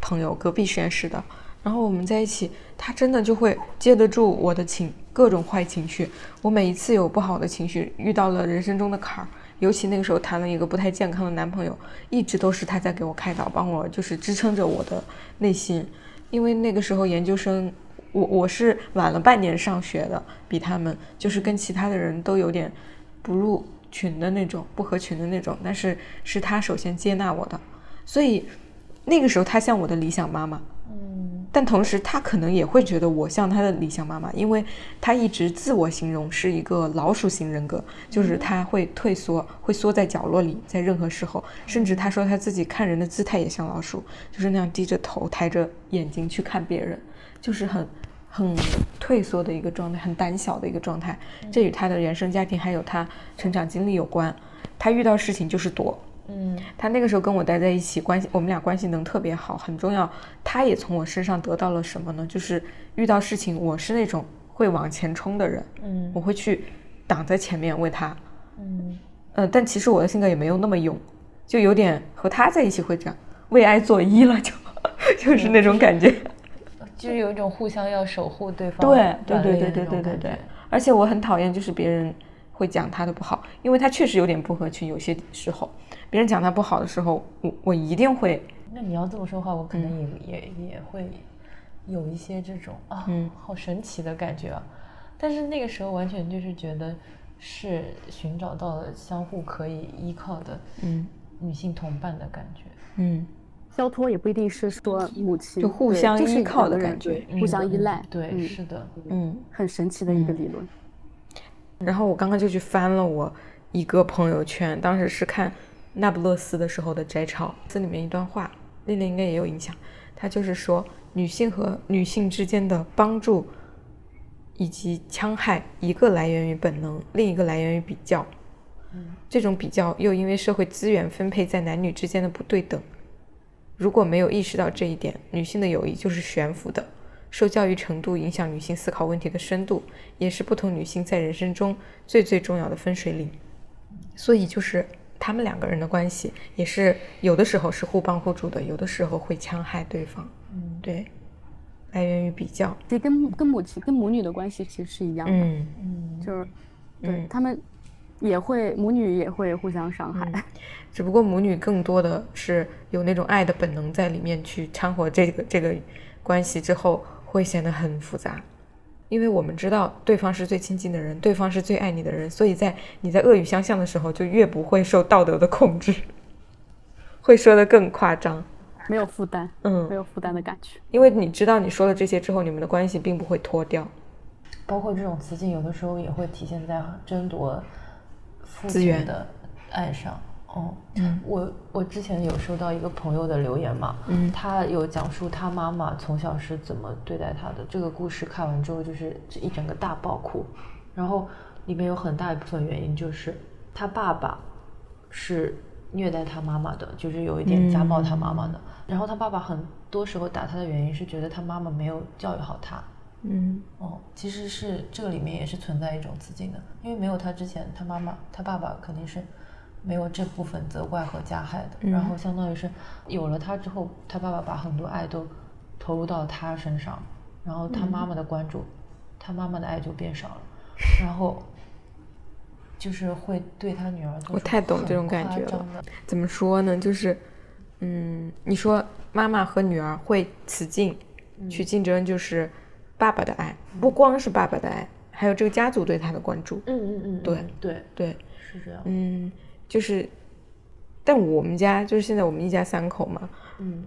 朋友，隔壁实验室的，然后我们在一起，她真的就会接得住我的情各种坏情绪。我每一次有不好的情绪，遇到了人生中的坎儿，尤其那个时候谈了一个不太健康的男朋友，一直都是他在给我开导，帮我就是支撑着我的内心。因为那个时候研究生，我我是晚了半年上学的，比他们就是跟其他的人都有点不入群的那种，不合群的那种。但是是他首先接纳我的，所以那个时候他像我的理想妈妈。嗯，但同时他可能也会觉得我像他的理想妈妈，因为他一直自我形容是一个老鼠型人格，就是他会退缩，会缩在角落里，在任何时候，甚至他说他自己看人的姿态也像老鼠，就是那样低着头，抬着眼睛去看别人，就是很很退缩的一个状态，很胆小的一个状态。这与他的原生家庭还有他成长经历有关，他遇到事情就是躲。嗯，他那个时候跟我待在一起，关系我们俩关系能特别好，很重要。他也从我身上得到了什么呢？就是遇到事情，我是那种会往前冲的人，嗯，我会去挡在前面为他，嗯，呃，但其实我的性格也没有那么勇，就有点和他在一起会这样为爱作揖了，就 就是那种感觉，就是有一种互相要守护对方，对对对对对对对对，而且我很讨厌就是别人会讲他的不好，因为他确实有点不合群，有些时候。别人讲他不好的时候，我我一定会。那你要这么说话，我可能也也也会有一些这种啊，好神奇的感觉啊。但是那个时候完全就是觉得是寻找到了相互可以依靠的嗯女性同伴的感觉。嗯，交托也不一定是说母亲，就互相依靠的感觉，互相依赖。对，是的，嗯，很神奇的一个理论。然后我刚刚就去翻了我一个朋友圈，当时是看。那不勒斯的时候的摘抄，这里面一段话，丽丽应该也有印象。他就是说，女性和女性之间的帮助以及戕害，一个来源于本能，另一个来源于比较。这种比较又因为社会资源分配在男女之间的不对等。如果没有意识到这一点，女性的友谊就是悬浮的。受教育程度影响女性思考问题的深度，也是不同女性在人生中最最重要的分水岭。所以就是。他们两个人的关系也是有的时候是互帮互助的，有的时候会戕害对方。嗯，对，来源于比较。这跟跟母亲跟母女的关系其实是一样的。嗯嗯，就是对他们也会母女也会互相伤害，只不过母女更多的是有那种爱的本能在里面去掺和这个这个关系之后，会显得很复杂。因为我们知道对方是最亲近的人，对方是最爱你的人，所以在你在恶语相向的时候，就越不会受道德的控制，会说的更夸张，没有负担，嗯，没有负担的感觉。因为你知道你说了这些之后，你们的关系并不会脱掉。包括这种雌竞，有的时候也会体现在争夺资源的爱上。哦，我我之前有收到一个朋友的留言嘛，嗯，他有讲述他妈妈从小是怎么对待他的。这个故事看完之后，就是这一整个大爆哭。然后里面有很大一部分原因就是他爸爸是虐待他妈妈的，就是有一点家暴他妈妈的。然后他爸爸很多时候打他的原因是觉得他妈妈没有教育好他。嗯，哦，其实是这个里面也是存在一种自尽的，因为没有他之前，他妈妈他爸爸肯定是。没有这部分责怪和加害的，然后相当于是有了他之后，他爸爸把很多爱都投入到他身上，然后他妈妈的关注，他妈妈的爱就变少了，然后就是会对他女儿。我太懂这种感觉了。怎么说呢？就是，嗯，你说妈妈和女儿会此竞去竞争，就是爸爸的爱，不光是爸爸的爱，还有这个家族对他的关注。嗯嗯嗯，对对对。是这样。嗯，就是，但我们家就是现在我们一家三口嘛，嗯。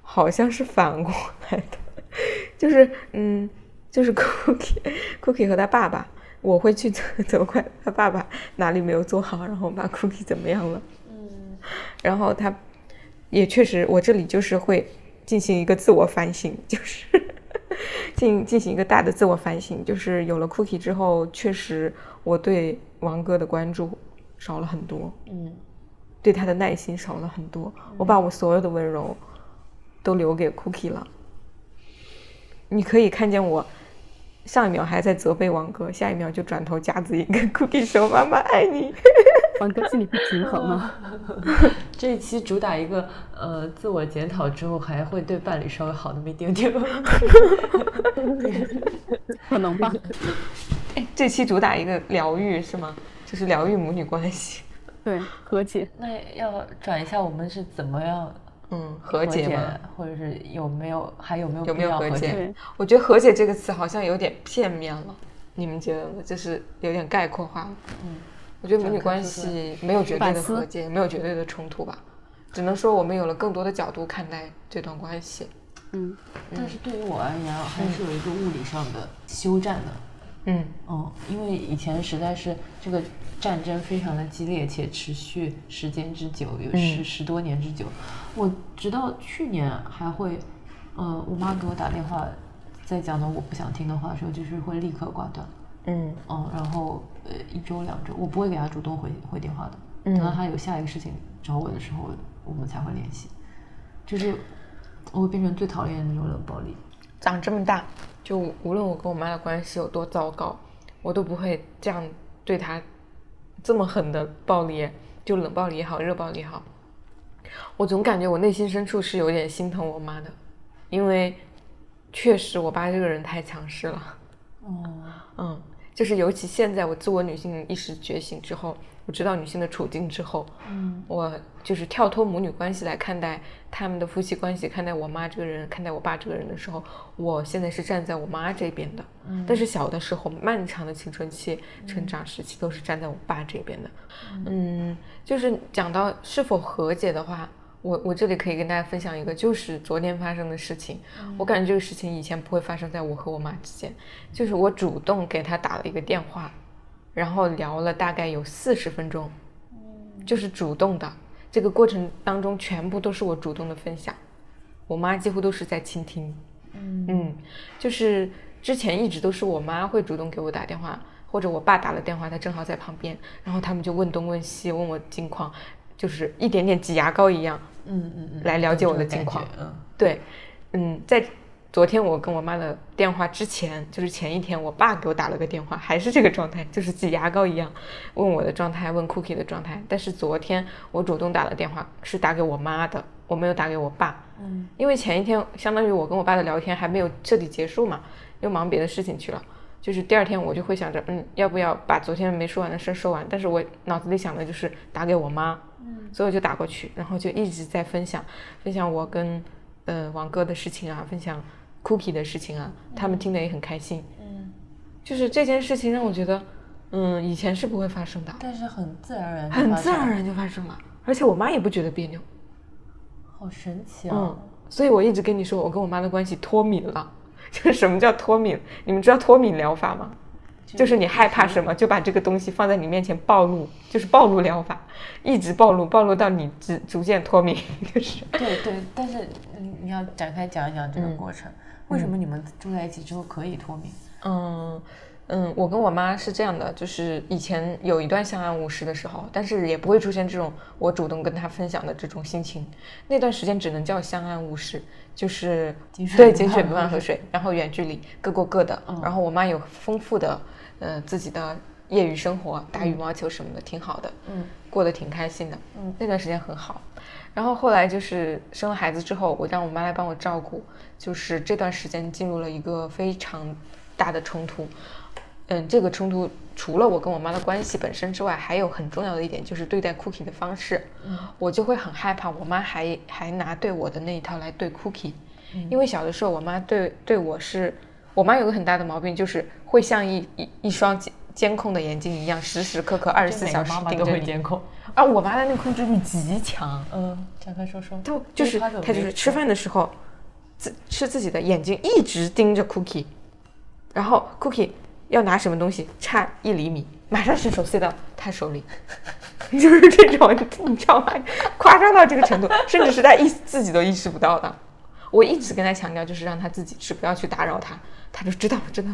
好像是反过来的，就是嗯，就是 Cookie Cookie 和他爸爸，我会去责 责怪他爸爸哪里没有做好，然后把 Cookie 怎么样了，嗯。然后他也确实，我这里就是会进行一个自我反省，就是进进行一个大的自我反省，就是有了 Cookie 之后，确实我对王哥的关注少了很多，嗯对他的耐心少了很多，我把我所有的温柔都留给 Cookie 了。你可以看见我上一秒还在责备王哥，下一秒就转头夹子音跟 Cookie 说：“妈妈爱你。王哥心里不平衡吗？这一期主打一个呃自我检讨之后，还会对伴侣稍微好那么一点点。可能吧。”哎，这期主打一个疗愈是吗？就是疗愈母女关系，对，和解。那要转一下，我们是怎么样嗯，和解吗。或者是有没有还有没有有没有和和解，我觉得“和解”这个词好像有点片面了，你们觉得呢？就是有点概括化了。嗯，我觉得母女关系没有绝对的和解，没有绝对的冲突吧，只能说我们有了更多的角度看待这段关系。嗯，但是对于我而言，还是有一个物理上的休战的。嗯嗯，因为以前实在是这个战争非常的激烈且持续时间之久，有十、嗯十多年之久。我直到去年还会，呃，我妈给我打电话，在讲的我不想听的话的时候，就是会立刻挂断。嗯嗯，然后呃一周两周，我不会给她主动回回电话的，嗯等到她有下一个事情找我的时候，我们才会联系。就是我会变成最讨厌的那种冷暴力。长这么大，就无论我跟我妈的关系有多糟糕，我都不会这样对她这么狠的暴力，就冷暴力也好，热暴力也好。我总感觉我内心深处是有点心疼我妈的，因为确实我爸这个人太强势了。哦，嗯，就是尤其现在我自我女性意识觉醒之后，我知道女性的处境之后，嗯我就是跳脱母女关系来看待他们的夫妻关系，看待我妈这个人，看待我爸这个人的时候，我现在是站在我妈这边的。嗯但是小的时候，漫长的青春期、成长时期都是站在我爸这边的。嗯，就是讲到是否和解的话，我我这里可以跟大家分享一个，就是昨天发生的事情。我感觉这个事情以前不会发生在我和我妈之间，就是我主动给她打了一个电话，然后聊了大概有四十分钟，就是主动的。这个过程当中全部都是我主动的分享，我妈几乎都是在倾听。嗯嗯，就是之前一直都是我妈会主动给我打电话，或者我爸打了电话，他正好在旁边，然后他们就问东问西，问我近况，就是一点点挤牙膏一样。嗯嗯嗯，来了解我的近况嗯对，嗯，在昨天我跟我妈的电话之前，就是前一天，我爸给我打了个电话，还是这个状态，就是挤牙膏一样，问我的状态，问 Cookie 的状态。但是昨天我主动打了电话，是打给我妈的，我没有打给我爸。嗯因为前一天相当于我跟我爸的聊天还没有彻底结束嘛，又忙别的事情去了。就是第二天我就会想着，嗯，要不要把昨天没说完的事说完？但是我脑子里想的就是打给我妈，嗯所以我就打过去，然后就一直在分享，分享我跟呃王哥的事情啊，分享 Cookie 的事情啊，他们听得也很开心。嗯，就是这件事情让我觉得，嗯，以前是不会发生的，但是很自然而然，很自然而，然就发生了，而且我妈也不觉得别扭。好神奇啊！嗯，所以我一直跟你说，我跟我妈的关系脱敏了。就是什么叫脱敏？你们知道脱敏疗法吗？就是你害怕什么，就把这个东西放在你面前暴露，就是暴露疗法，一直暴露，暴露到你逐逐渐脱敏，就是。对对，但是你你要展开讲一讲这个过程，为什么你们住在一起之后可以脱敏？嗯嗯，我跟我妈是这样的，就是以前有一段相安无事的时候，但是也不会出现这种我主动跟她分享的这种心情。那段时间只能叫相安无事，就是对井水不犯河水然后远距离各过各的。然后我妈有丰富的呃自己的业余生活，打羽毛球什么的，挺好的，嗯，过得挺开心的。嗯，那段时间很好。然后后来就是生了孩子之后，我让我妈来帮我照顾，就是这段时间进入了一个非常大的冲突。嗯，这个冲突除了我跟我妈的关系本身之外，还有很重要的一点就是对待 Cookie 的方式。嗯，我就会很害怕我妈还还拿对我的那一套来对 Cookie，、嗯因为小的时候我妈对对我是，我妈有个很大的毛病，就是会像一一一双镜监控的眼睛一样，时时刻刻二十四小时妈妈都盯着监控。而，我妈的那个控制欲极强，嗯，展开说说。她就是她就是吃饭的时候，自吃自己的眼睛一直盯着 Cookie，然后 Cookie 要拿什么东西差一厘米，马上伸手塞到他手里，就是这种，你知道吗？夸张到这个程度，甚至是他意自己都意识不到的。我一直跟他强调，就是让他自己吃，不要去打扰他，他就知道知道，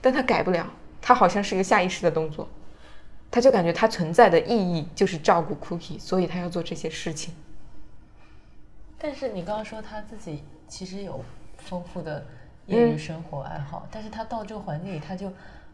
但他改不了，他好像是一个下意识的动作，他就感觉他存在的意义就是照顾 Cookie，所以他要做这些事情。但是你刚刚说他自己其实有丰富的业嗯余生活爱好，但是他到这个环境里，他就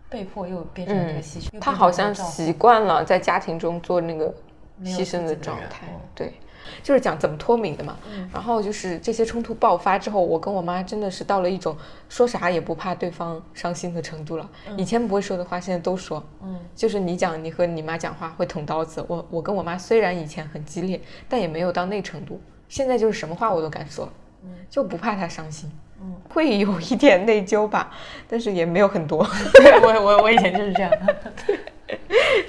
被迫又变成了这个牺牲。他好像习惯了在家庭中做那个牺牲的状态嗯，对，就是讲怎么脱敏的嘛。然后就是这些冲突爆发之后，我跟我妈真的是到了一种说啥也不怕对方伤心的程度了。以前不会说的话，现在都说。嗯，就是你讲你和你妈讲话会捅刀子，我我跟我妈虽然以前很激烈，但也没有到那程度。现在就是什么话我都敢说，就不怕她伤心。嗯，会有一点内疚吧，但是也没有很多。对我我我以前就是这样。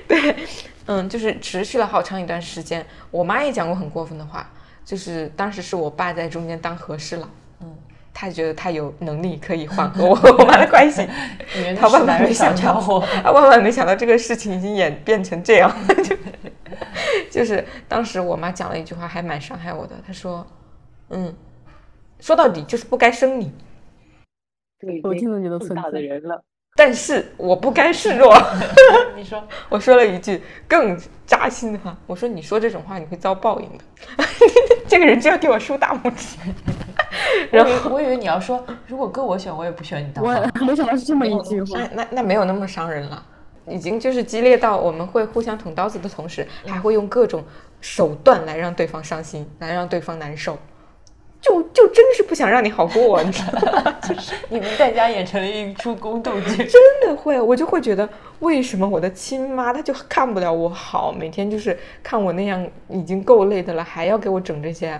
嗯，就是持续了好长一段时间。我妈也讲过很过分的话，就是当时是我爸在中间当和事佬，嗯，他觉得他有能力可以缓和我 和我妈的关系，他万万没想到，他 万万没想到这个事情已经演变成这样，就就是当时我妈讲了一句话，还蛮伤害我的。她说：“嗯，说到底就是不该生你，我听了你的存这么大的人了，但是我不甘示弱。”你说 我说了一句更扎心的话，我说你说这种话你会遭报应的，这个人就要给我竖大拇指。然后我以为你要说，如果搁我选，我也不选你当我。没想到是这么一句话那。那那没有那么伤人了，已经就是激烈到我们会互相捅刀子的同时，还会用各种手段来让对方伤心，来让对方难受。就就真是不想让你好过，你知道吗？就是 你们在家演成了一出宫斗剧。真的会，我就会觉得为什么我的亲妈她就看不了我好，每天就是看我那样已经够累的了，还要给我整这些。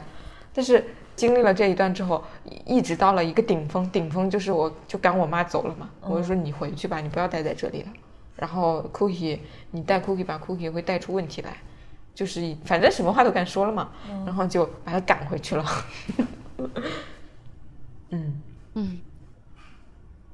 但是经历了这一段之后，一一直到了一个顶峰，顶峰就是我就赶我妈走了嘛，我就说你回去吧，你不要待在这里了。然后 Cookie，你带 Cookie 把 Cookie 会带出问题来，就是反正什么话都敢说了嘛，然后就把他赶回去了。嗯，嗯，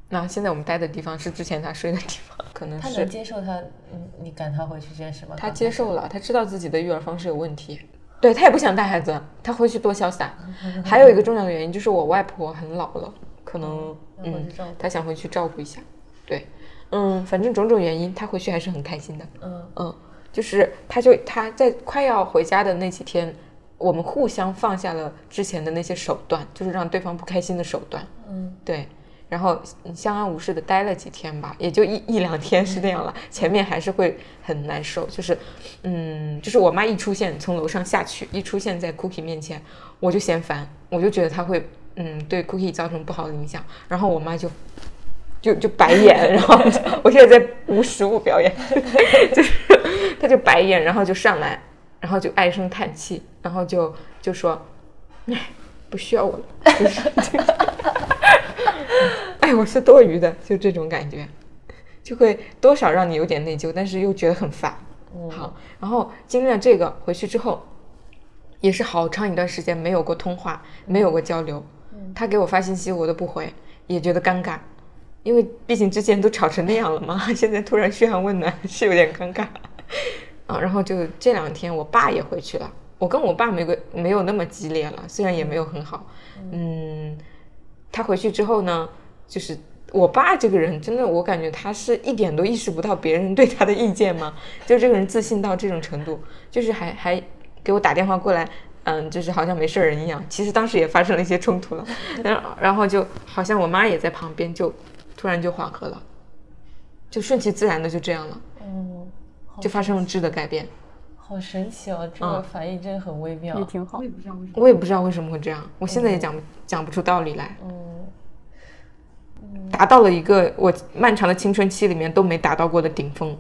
那现在我们待的地方是之前他睡的地方，可能是他能接受他，嗯，你赶他回去这件事吗？他接受了，他知道自己的育儿方式有问题，对他也不想带孩子，他回去多潇洒。还有一个重要的原因就是我外婆很老了，可能嗯他想回去照顾一下。对，嗯，反正种种原因，他回去还是很开心的。嗯嗯，就是他就他在快要回家的那几天，我们互相放下了之前的那些手段，就是让对方不开心的手段。嗯对，然后相安无事的待了几天吧，也就一一两天是那样了。前面还是会很难受，就是，嗯，就是我妈一出现，从楼上下去，一出现在 Cookie 面前，我就嫌烦，我就觉得她会，嗯，对 Cookie 造成不好的影响。然后我妈就，就就白眼，然后 我现在在无实物表演，就是她就白眼，然后就上来，然后就唉声叹气，然后就就说，唉，不需要我了，就是。哎，我是多余的，就这种感觉，就会多少让你有点内疚，但是又觉得很烦。好，然后经历了这个回去之后，也是好长一段时间没有过通话，没有过交流。他给我发信息我都不回，也觉得尴尬，因为毕竟之前都吵成那样了嘛，现在突然嘘寒问暖是有点尴尬。啊，然后就这两天我爸也回去了，我跟我爸没个没有那么激烈了，虽然也没有很好，嗯，他回去之后呢，就是我爸这个人真的，我感觉他是一点都意识不到别人对他的意见吗？就这个人自信到这种程度，就是还还给我打电话过来，嗯，就是好像没事人一样。其实当时也发生了一些冲突了，然后然后就好像我妈也在旁边，就突然就缓和了，就顺其自然的就这样了，嗯，就发生了质的改变。好神奇哦，这个嗯反应真的很微妙也。挺好。我也不知道为什么会这样，我现在也讲不讲不出道理来。嗯，达到了一个我漫长的青春期里面都没达到过的顶峰。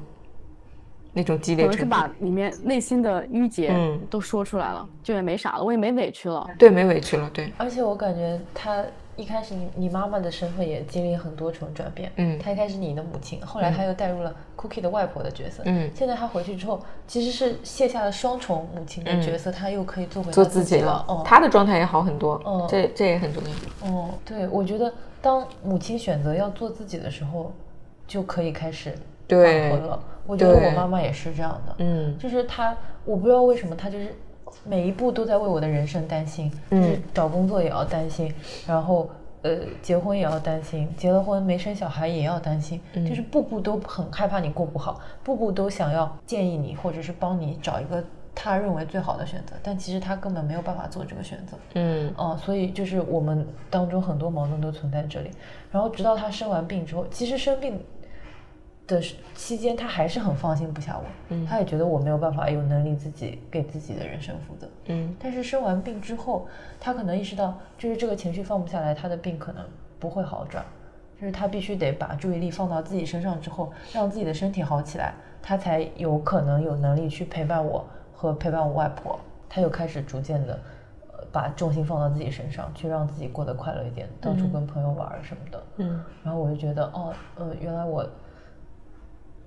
那种激烈程度。把里面内心的郁结嗯都说出来了，就也没啥了，我也没委屈了。对，没委屈了，对，而且我感觉他一开始你你妈妈的身份也经历很多重转变，嗯她一开始你的母亲，后来她又带入了 Cookie 的外婆的角色，嗯现在她回去之后其实是卸下了双重母亲的角色，她又可以做回做她自己了，哦，她的状态也好很多，嗯这这也很重要。哦，对，我觉得当母亲选择要做自己的时候，就可以开始对缓和了。我觉得我妈妈也是这样的，嗯就是她，我不知道为什么她就是每一步都在为我的人生担心，就是嗯找工作也要担心，然后呃结婚也要担心，结了婚没生小孩也要担心，嗯就是步步都很害怕你过不好，步步都想要建议你或者是帮你找一个他认为最好的选择，但其实他根本没有办法做这个选择。嗯哦，所以就是我们当中很多矛盾都存在这里。然后直到他生完病之后，其实生病的期间，他还是很放心不下我，他也觉得我没有办法有能力自己给自己的人生负责。嗯但是生完病之后，他可能意识到，就是这个情绪放不下来，他的病可能不会好转，就是他必须得把注意力放到自己身上之后，让自己的身体好起来，他才有可能有能力去陪伴我和陪伴我外婆。他又开始逐渐的，呃，把重心放到自己身上，去让自己过得快乐一点，到处跟朋友玩什么的。嗯然后我就觉得，哦，呃，原来我，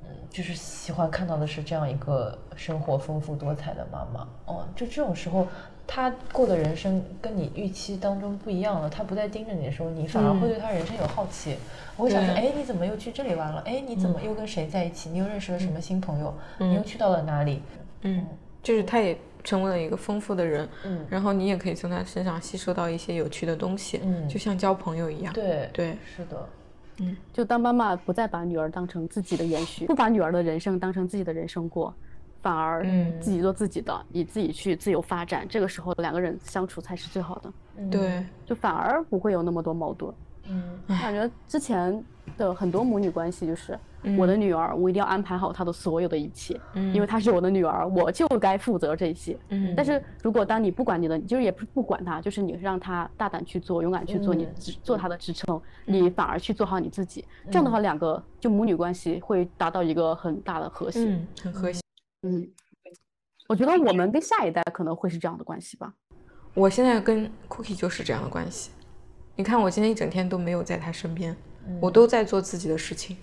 嗯，就是喜欢看到的是这样一个生活丰富多彩的妈妈。哦，就这种时候，她过的人生跟你预期当中不一样了。她不再盯着你的时候，你反而会对她人生有好奇。我会想说，对哎，你怎么又去这里玩了？哎，你怎么又跟谁在一起？你又认识了什么新朋友？你又去到了哪里？嗯，就是她也成为了一个丰富的人，嗯然后你也可以从她身上吸收到一些有趣的东西，嗯就像交朋友一样。对对，是的，就当妈妈不再把女儿当成自己的延续，不把女儿的人生当成自己的人生过，反而嗯。自己做自己的，以自己去自由发展。这个时候两个人相处才是最好的，嗯。对，就反而不会有那么多矛盾。嗯。我感觉之前的很多母女关系就是，我的女儿，我一定要安排好她的所有的一切，因为她是我的女儿，我就该负责这些。嗯但是如果当你不管你的，就是也不是不管她，就是你让她大胆去做，勇敢去做，你做她的支撑，你反而去做好你自己。这样的话，两个就母女关系会达到一个很大的和谐。嗯，很和谐。嗯，我觉得我们跟下一代可能会是这样的关系吧。我现在跟 Cookie 就是这样的关系。你看，我今天一整天都没有在他身边，我都在做自己的事情。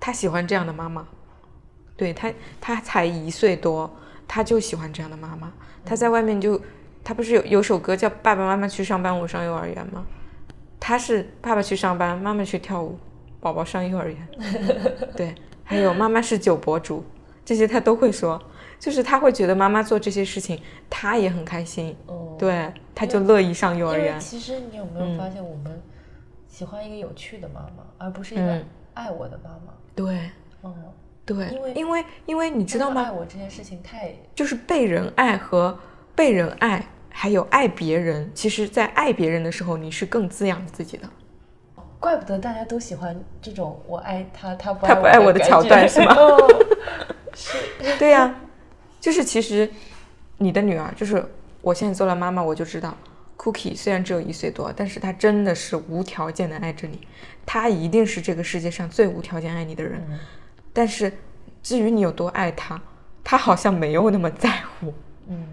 他喜欢这样的妈妈，对他，他才一岁多，他就喜欢这样的妈妈。他在外面就，他不是有有首歌叫《爸爸妈妈去上班，我上幼儿园》吗？他是爸爸去上班，妈妈去跳舞，宝宝上幼儿园。对，还有妈妈是酒博主，这些他都会说。就是他会觉得妈妈做这些事情，他也很开心。哦，对，他就乐意上幼儿园。其实你有没有发现，我们喜欢一个有趣的妈妈，而不是一个嗯爱我的妈妈。对嗯，对，因为因为因为你知道吗？爱我这件事情太……就是被人爱和被人爱，还有爱别人，其实在爱别人的时候，你是更滋养自己的。怪不得大家都喜欢这种我爱他，他不爱他不爱我的桥段 是吗哦 对呀、就是其实你的女儿，就是我现在做了妈妈，我就知道，Cookie 虽然只有一岁多，但是他真的是无条件的爱着你，他一定是这个世界上最无条件爱你的人。嗯但是至于你有多爱他，他好像没有那么在乎，嗯，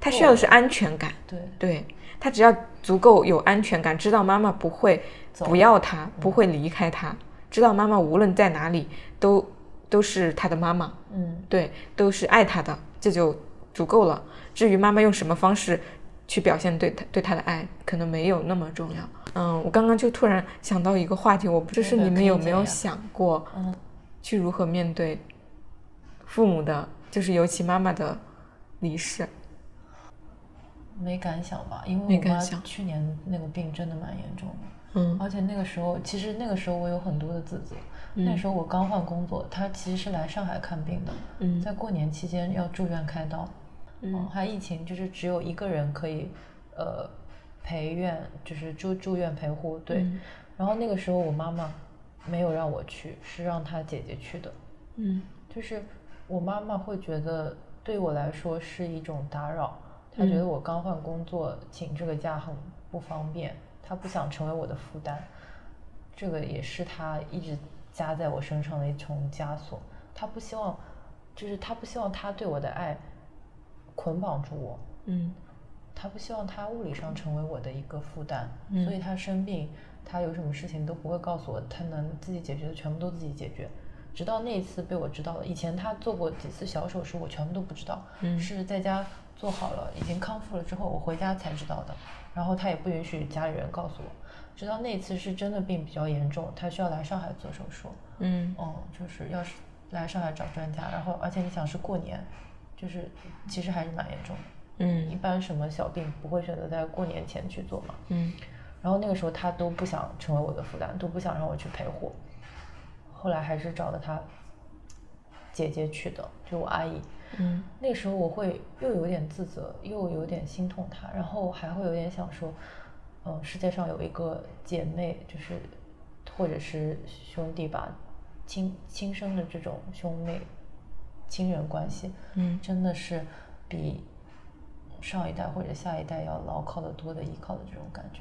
他需要的是安全感。对，对他只要足够有安全感，知道妈妈不会不要他，不会离开他，知道妈妈无论在哪里都都是他的妈妈。嗯对，都是爱他的，这就足够了。至于妈妈用什么方式去表现对他对他的爱，可能没有那么重要。嗯，我刚刚就突然想到一个话题，我不知是你们有没有想过，嗯去如何面对父母的，就是尤其妈妈的离世。没敢想吧，因为我妈去年那个病真的蛮严重的。嗯而且那个时候，其实那个时候我有很多的自责。那时候我刚换工作，她其实是来上海看病的，嗯在过年期间要住院开刀，嗯还疫情，就是只有一个人可以，呃，陪院，就是住住院陪护，对。嗯。然后那个时候我妈妈没有让我去，是让她姐姐去的，嗯。就是我妈妈会觉得对我来说是一种打扰，她觉得。我刚换工作，请这个假很不方便，她不想成为我的负担，这个也是她一直加在我身上的一重枷锁，她不希望就是她不希望她对我的爱捆绑住我，嗯。他不希望他物理上成为我的一个负担，嗯。所以他生病，他有什么事情都不会告诉我，他能自己解决的全部都自己解决。直到那一次被我知道了，以前他做过几次小手术，我全部都不知道，嗯。是在家做好了，已经康复了之后，我回家才知道的。然后他也不允许家里人告诉我，直到那次是真的病比较严重，他需要来上海做手术，嗯。嗯，就是要是来上海找专家，然后而且你想是过年，就是其实还是蛮严重的。嗯一嗯般什么小病不会选择在过年前去做嘛。嗯然后那个时候他都不想成为我的负担，都不想让我去陪护。后来还是找了他姐姐去的，就我阿姨。嗯那个时候我会又有点自责，又有点心痛他，然后还会有点想说，嗯，世界上有一个姐妹，就是或者是兄弟吧，亲亲生的这种兄妹亲人关系，嗯真的是比上一代或者下一代要牢靠的多的依靠的这种感觉。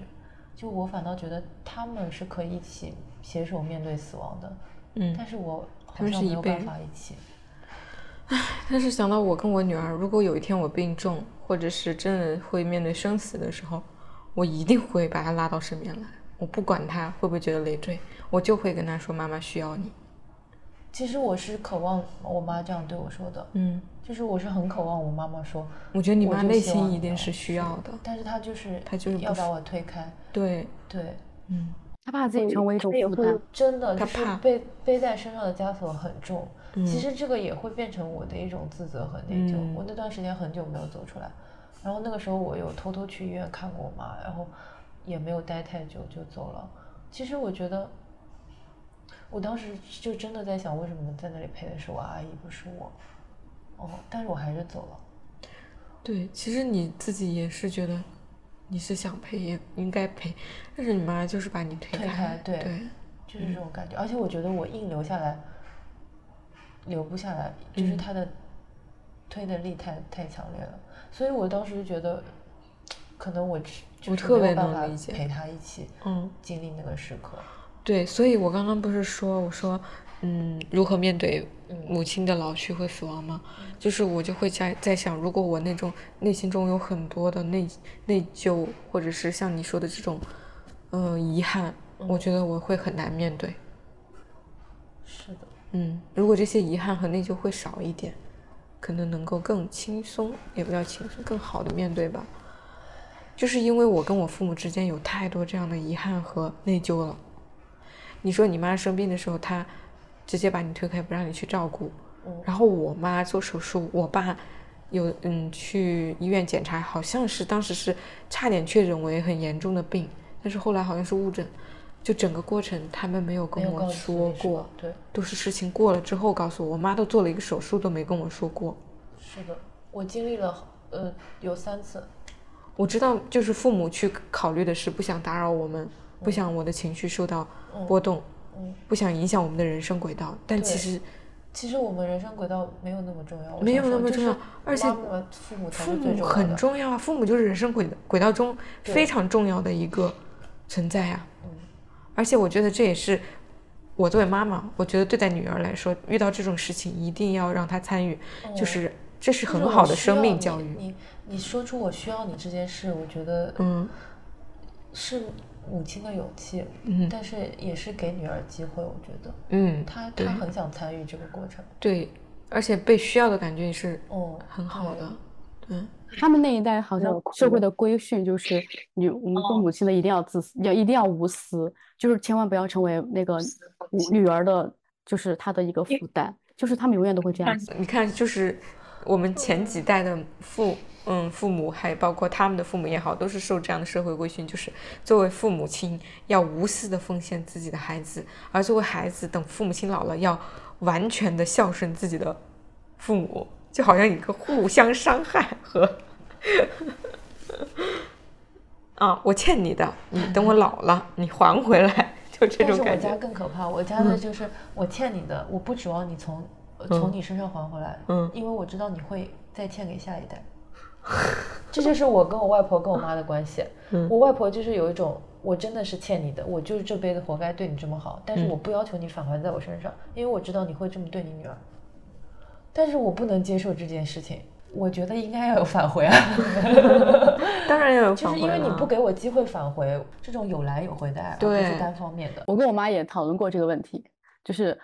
就我反倒觉得他们是可以一起携手面对死亡的，嗯但是我好像没有办法一起。唉但是想到我跟我女儿，如果有一天我病重，或者是真的会面对生死的时候，我一定会把她拉到身边来。我不管她会不会觉得累赘，我就会跟她说：“妈妈需要你。其实我是渴望我妈这样对我说的”，嗯，就是我是很渴望我妈妈说，我觉得你妈内心一定是需要的。但是她就是她就是要把我推开，对，对，嗯她怕自己成为一种负担。真的就是她怕背背在身上的枷锁很重。嗯其实这个也会变成我的一种自责和内疚。嗯我那段时间很久没有走出来，然后那个时候我有偷偷去医院看过我妈，然后也没有待太久就走了。其实我觉得，我当时就真的在想，为什么在那里陪的是我阿姨，不是我？哦，但是我还是走了。对，其实你自己也是觉得你是想陪，也应该陪，但是你妈就是把你推推开对对，就是这种感觉。而且我觉得我硬留下来，留不下来，就是嗯他的推的力太太强烈了，所以我当时就觉得，可能我只就是特别没有办法能理解陪他一起嗯。经历那个时刻。对，所以我刚刚不是说，我说，嗯，如何面对嗯母亲的老去和死亡吗？就是我就会在在想，如果我那种内心中有很多的内内疚，或者是像你说的这种，嗯、遗憾，我觉得我会很难面对。是的，嗯，如果这些遗憾和内疚会少一点，可能能够更轻松，也不叫轻松，更好的面对吧。就是因为我跟我父母之间有太多这样的遗憾和内疚了。你说你妈生病的时候，她直接把你推开，不让你去照顾。嗯然后我妈做手术，我爸有嗯去医院检查，好像是当时是差点确诊为很严重的病，但是后来好像是误诊。就整个过程他们没有跟我说过对，都是事情过了之后告诉我。我妈都做了一个手术都没跟我说过。是的，我经历了呃有三次，我知道，就是父母去考虑的是不想打扰我们，不想我的情绪受到波动，嗯，不想影响我们的人生轨道。但其实其实我们人生轨道没有那么重要，没有那么重要而且父母才父母很重要啊，父母就是人生轨轨道中非常重要的一个存在啊。嗯。而且我觉得这也是我作为妈妈，我觉得对待女儿来说，遇到这种事情一定要让她参与，就哦是这是很好的生命教育。你你说出我需要你这件事，我觉得嗯。是母亲的勇气，嗯但是也是给女儿机会。我觉得嗯，她她很想参与这个过程。对，而且被需要的感觉也是哦，很好的。嗯，他们那一代好像社会的规训就是 女，我们做母亲的一定要自私，要一定要无私，就是千万不要成为那个女女儿的，就是她的一个负担，就是他们永远都会这样子。你看，就是我们前几代的父，嗯，父母，还包括他们的父母也好，都是受这样的社会规训，就是作为父母亲要无私的奉献自己的孩子，而作为孩子，等父母亲老了，要完全的孝顺自己的父母，就好像一个互相伤害和。啊，我欠你的，你等我老了，你还回来，就这种但是我家。更可怕，我家的就是我欠你的，我不指望你从呃从你身上还回来，嗯因为我知道你会再欠给下一代。这就是我跟我外婆跟我妈的关系。嗯我外婆就是有一种，我真的是欠你的，我就是这辈子活该对你这么好，但是嗯我不要求你返还在我身上，因为我知道你会这么对你女儿。但是我不能接受这件事情，我觉得应该要有返回啊。当然要有就是因为你不给我机会返回，这种有来有回的爱，而不是单方面的。我跟我妈也讨论过这个问题，就是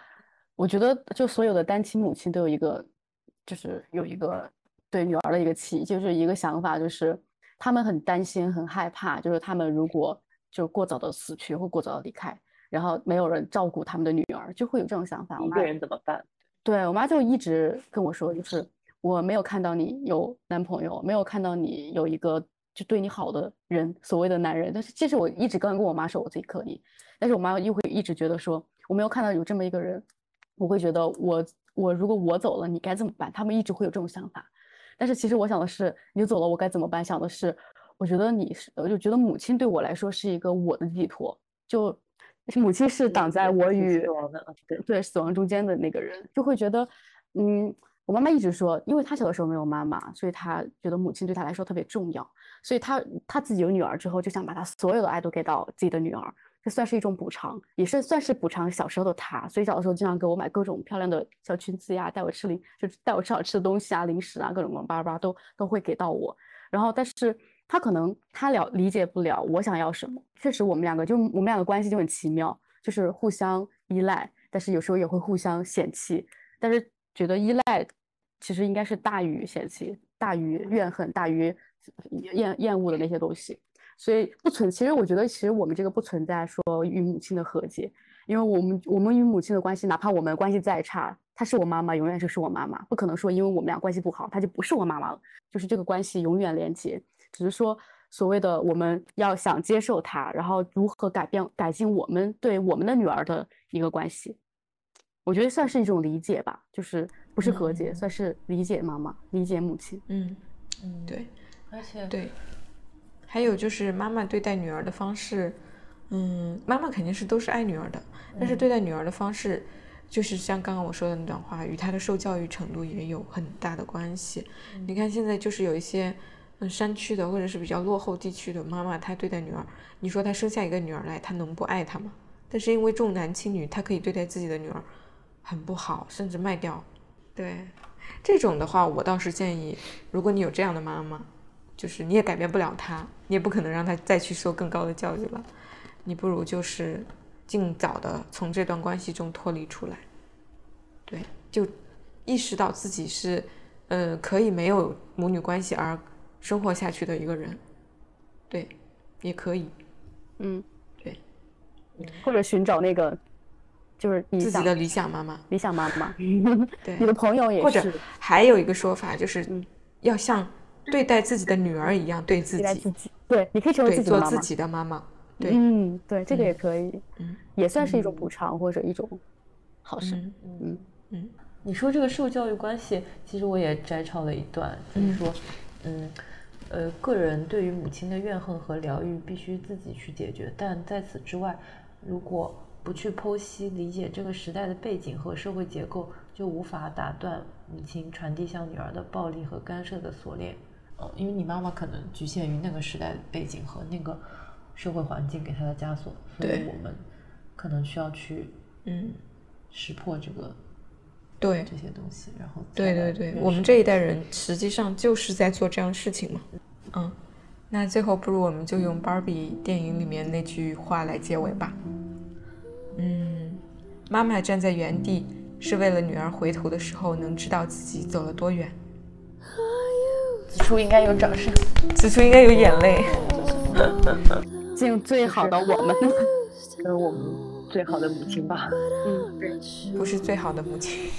我觉得就所有的单亲母亲都有一个，就是有一个对女儿的一个期，就是一个想法，就是他们很担心、很害怕，就是他们如果就过早的死去或过早的离开，然后没有人照顾他们的女儿，就会有这种想法。我妈一个人怎么办？对我妈就一直跟我说，就是我没有看到你有男朋友，没有看到你有一个就对你好的人，所谓的男人。但是其实我一直刚跟我妈说我自己可以，但是我妈又会一直觉得说我没有看到有这么一个人，我会觉得我我如果我走了，你该怎么办？他们一直会有这种想法。但是其实我想的是，你走了我该怎么办？想的是，我觉得你是，我就觉得母亲对我来说是一个我的寄托，就母亲是挡在我与死亡的，对，对死亡中间的那个人，就会觉得，嗯，我妈妈一直说，因为她小的时候没有妈妈，所以她觉得母亲对她来说特别重要，所以她她自己有女儿之后，就想把她所有的爱都给到自己的女儿，这算是一种补偿，也是算是补偿小时候的她，所以小的时候经常给我买各种漂亮的小裙子呀，带我吃零，就带我吃好吃的东西啊，零食啊，各种巴拉巴拉都都会给到我，然后但是。她可能她了理解不了我想要什么，确实我们两个就我们俩的关系就很奇妙，就是互相依赖，但是有时候也会互相嫌弃，但是觉得依赖其实应该是大于嫌弃，大于怨恨，大于厌厌恶的那些东西，所以不存。其实我觉得，其实我们这个不存在说与母亲的和解，因为我们我们与母亲的关系，哪怕我们关系再差，她是我妈妈，永远就是我妈妈，不可能说因为我们俩关系不好，她就不是我妈妈了，就是这个关系永远连接。只是说所谓的我们要想接受她，然后如何改变改进我们对我们的女儿的一个关系，我觉得算是一种理解吧，就是不是和解，嗯算是理解妈妈，理解母亲。嗯，嗯，对而且对。还有就是妈妈对待女儿的方式，嗯，妈妈肯定是都是爱女儿的，但是对待女儿的方式，就是像刚刚我说的那段话，与她的受教育程度也有很大的关系。你看现在就是有一些。嗯，山区的或者是比较落后地区的妈妈，她对待女儿，你说她生下一个女儿来，她能不爱她吗？但是因为重男轻女，她可以对待自己的女儿很不好，甚至卖掉。对，这种的话，我倒是建议，如果你有这样的妈妈，就是你也改变不了他，你也不可能让他再去受更高的教育了，你不如就是尽早的从这段关系中脱离出来。对，就意识到自己是，呃，可以没有母女关系而。生活下去的一个人，对，也可以，嗯，对，或者寻找那个就是自己的理想妈妈，理想妈妈，对，你的朋友也或者是，还有一个说法就是嗯。要像对待自己的女儿一样对自己，对待自己，对，你可以成为，自己的妈妈，做自己的妈妈，对，嗯，对，这个嗯也可以，嗯也算是一种补偿或者一种好事，嗯嗯嗯你说这个受教育关系，其实我也摘抄了一段，就是说，嗯，呃，个人对于母亲的怨恨和疗愈必须自己去解决，但在此之外，如果不去剖析理解这个时代的背景和社会结构，就无法打断母亲传递向女儿的暴力和干涉的锁链。呃，因为你妈妈可能局限于那个时代背景和那个社会环境给她的枷锁，所以我们可能需要去嗯，识破这个对，这些东西，然后对对对，我们这一代人实际上就是在做这样的事情嘛。嗯，那最后不如我们就用 Barbie 电影里面那句话来结尾吧。嗯，妈妈站在原地，是为了女儿回头的时候能知道自己走了多远。此处应该有掌声。此处应该有眼泪。敬最好的我们。就是我们最好的母亲吧。嗯。对不是最好的母亲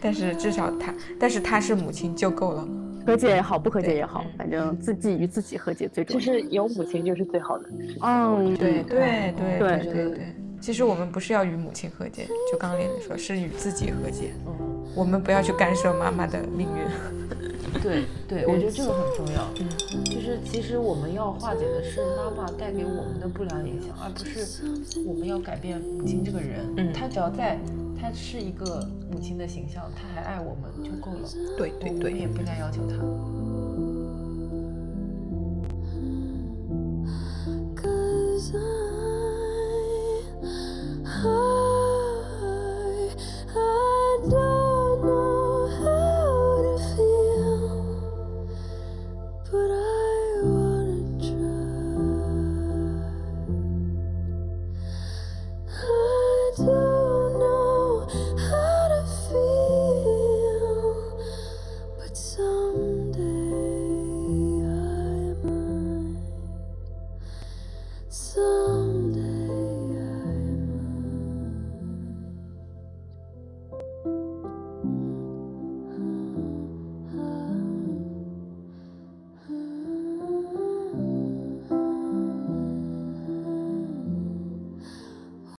但是至少她但是她是母亲就够了和解也好不和解也好反正自己与自己和解最重要。就是有母亲就是最好的嗯。对对对对对对。其实我们不是要与母亲和解，就刚刚连连说，是与自己和解。嗯，我们不要去干涉妈妈的命运。对对，我觉得这个很重要。嗯，就是其实我们要化解的是妈妈带给我们的不良影响，而不是我们要改变母亲这个人。嗯她只要在，她是一个母亲的形象，她还爱我们就够了。对对对我们也。不应该要求她。Cause I, I, I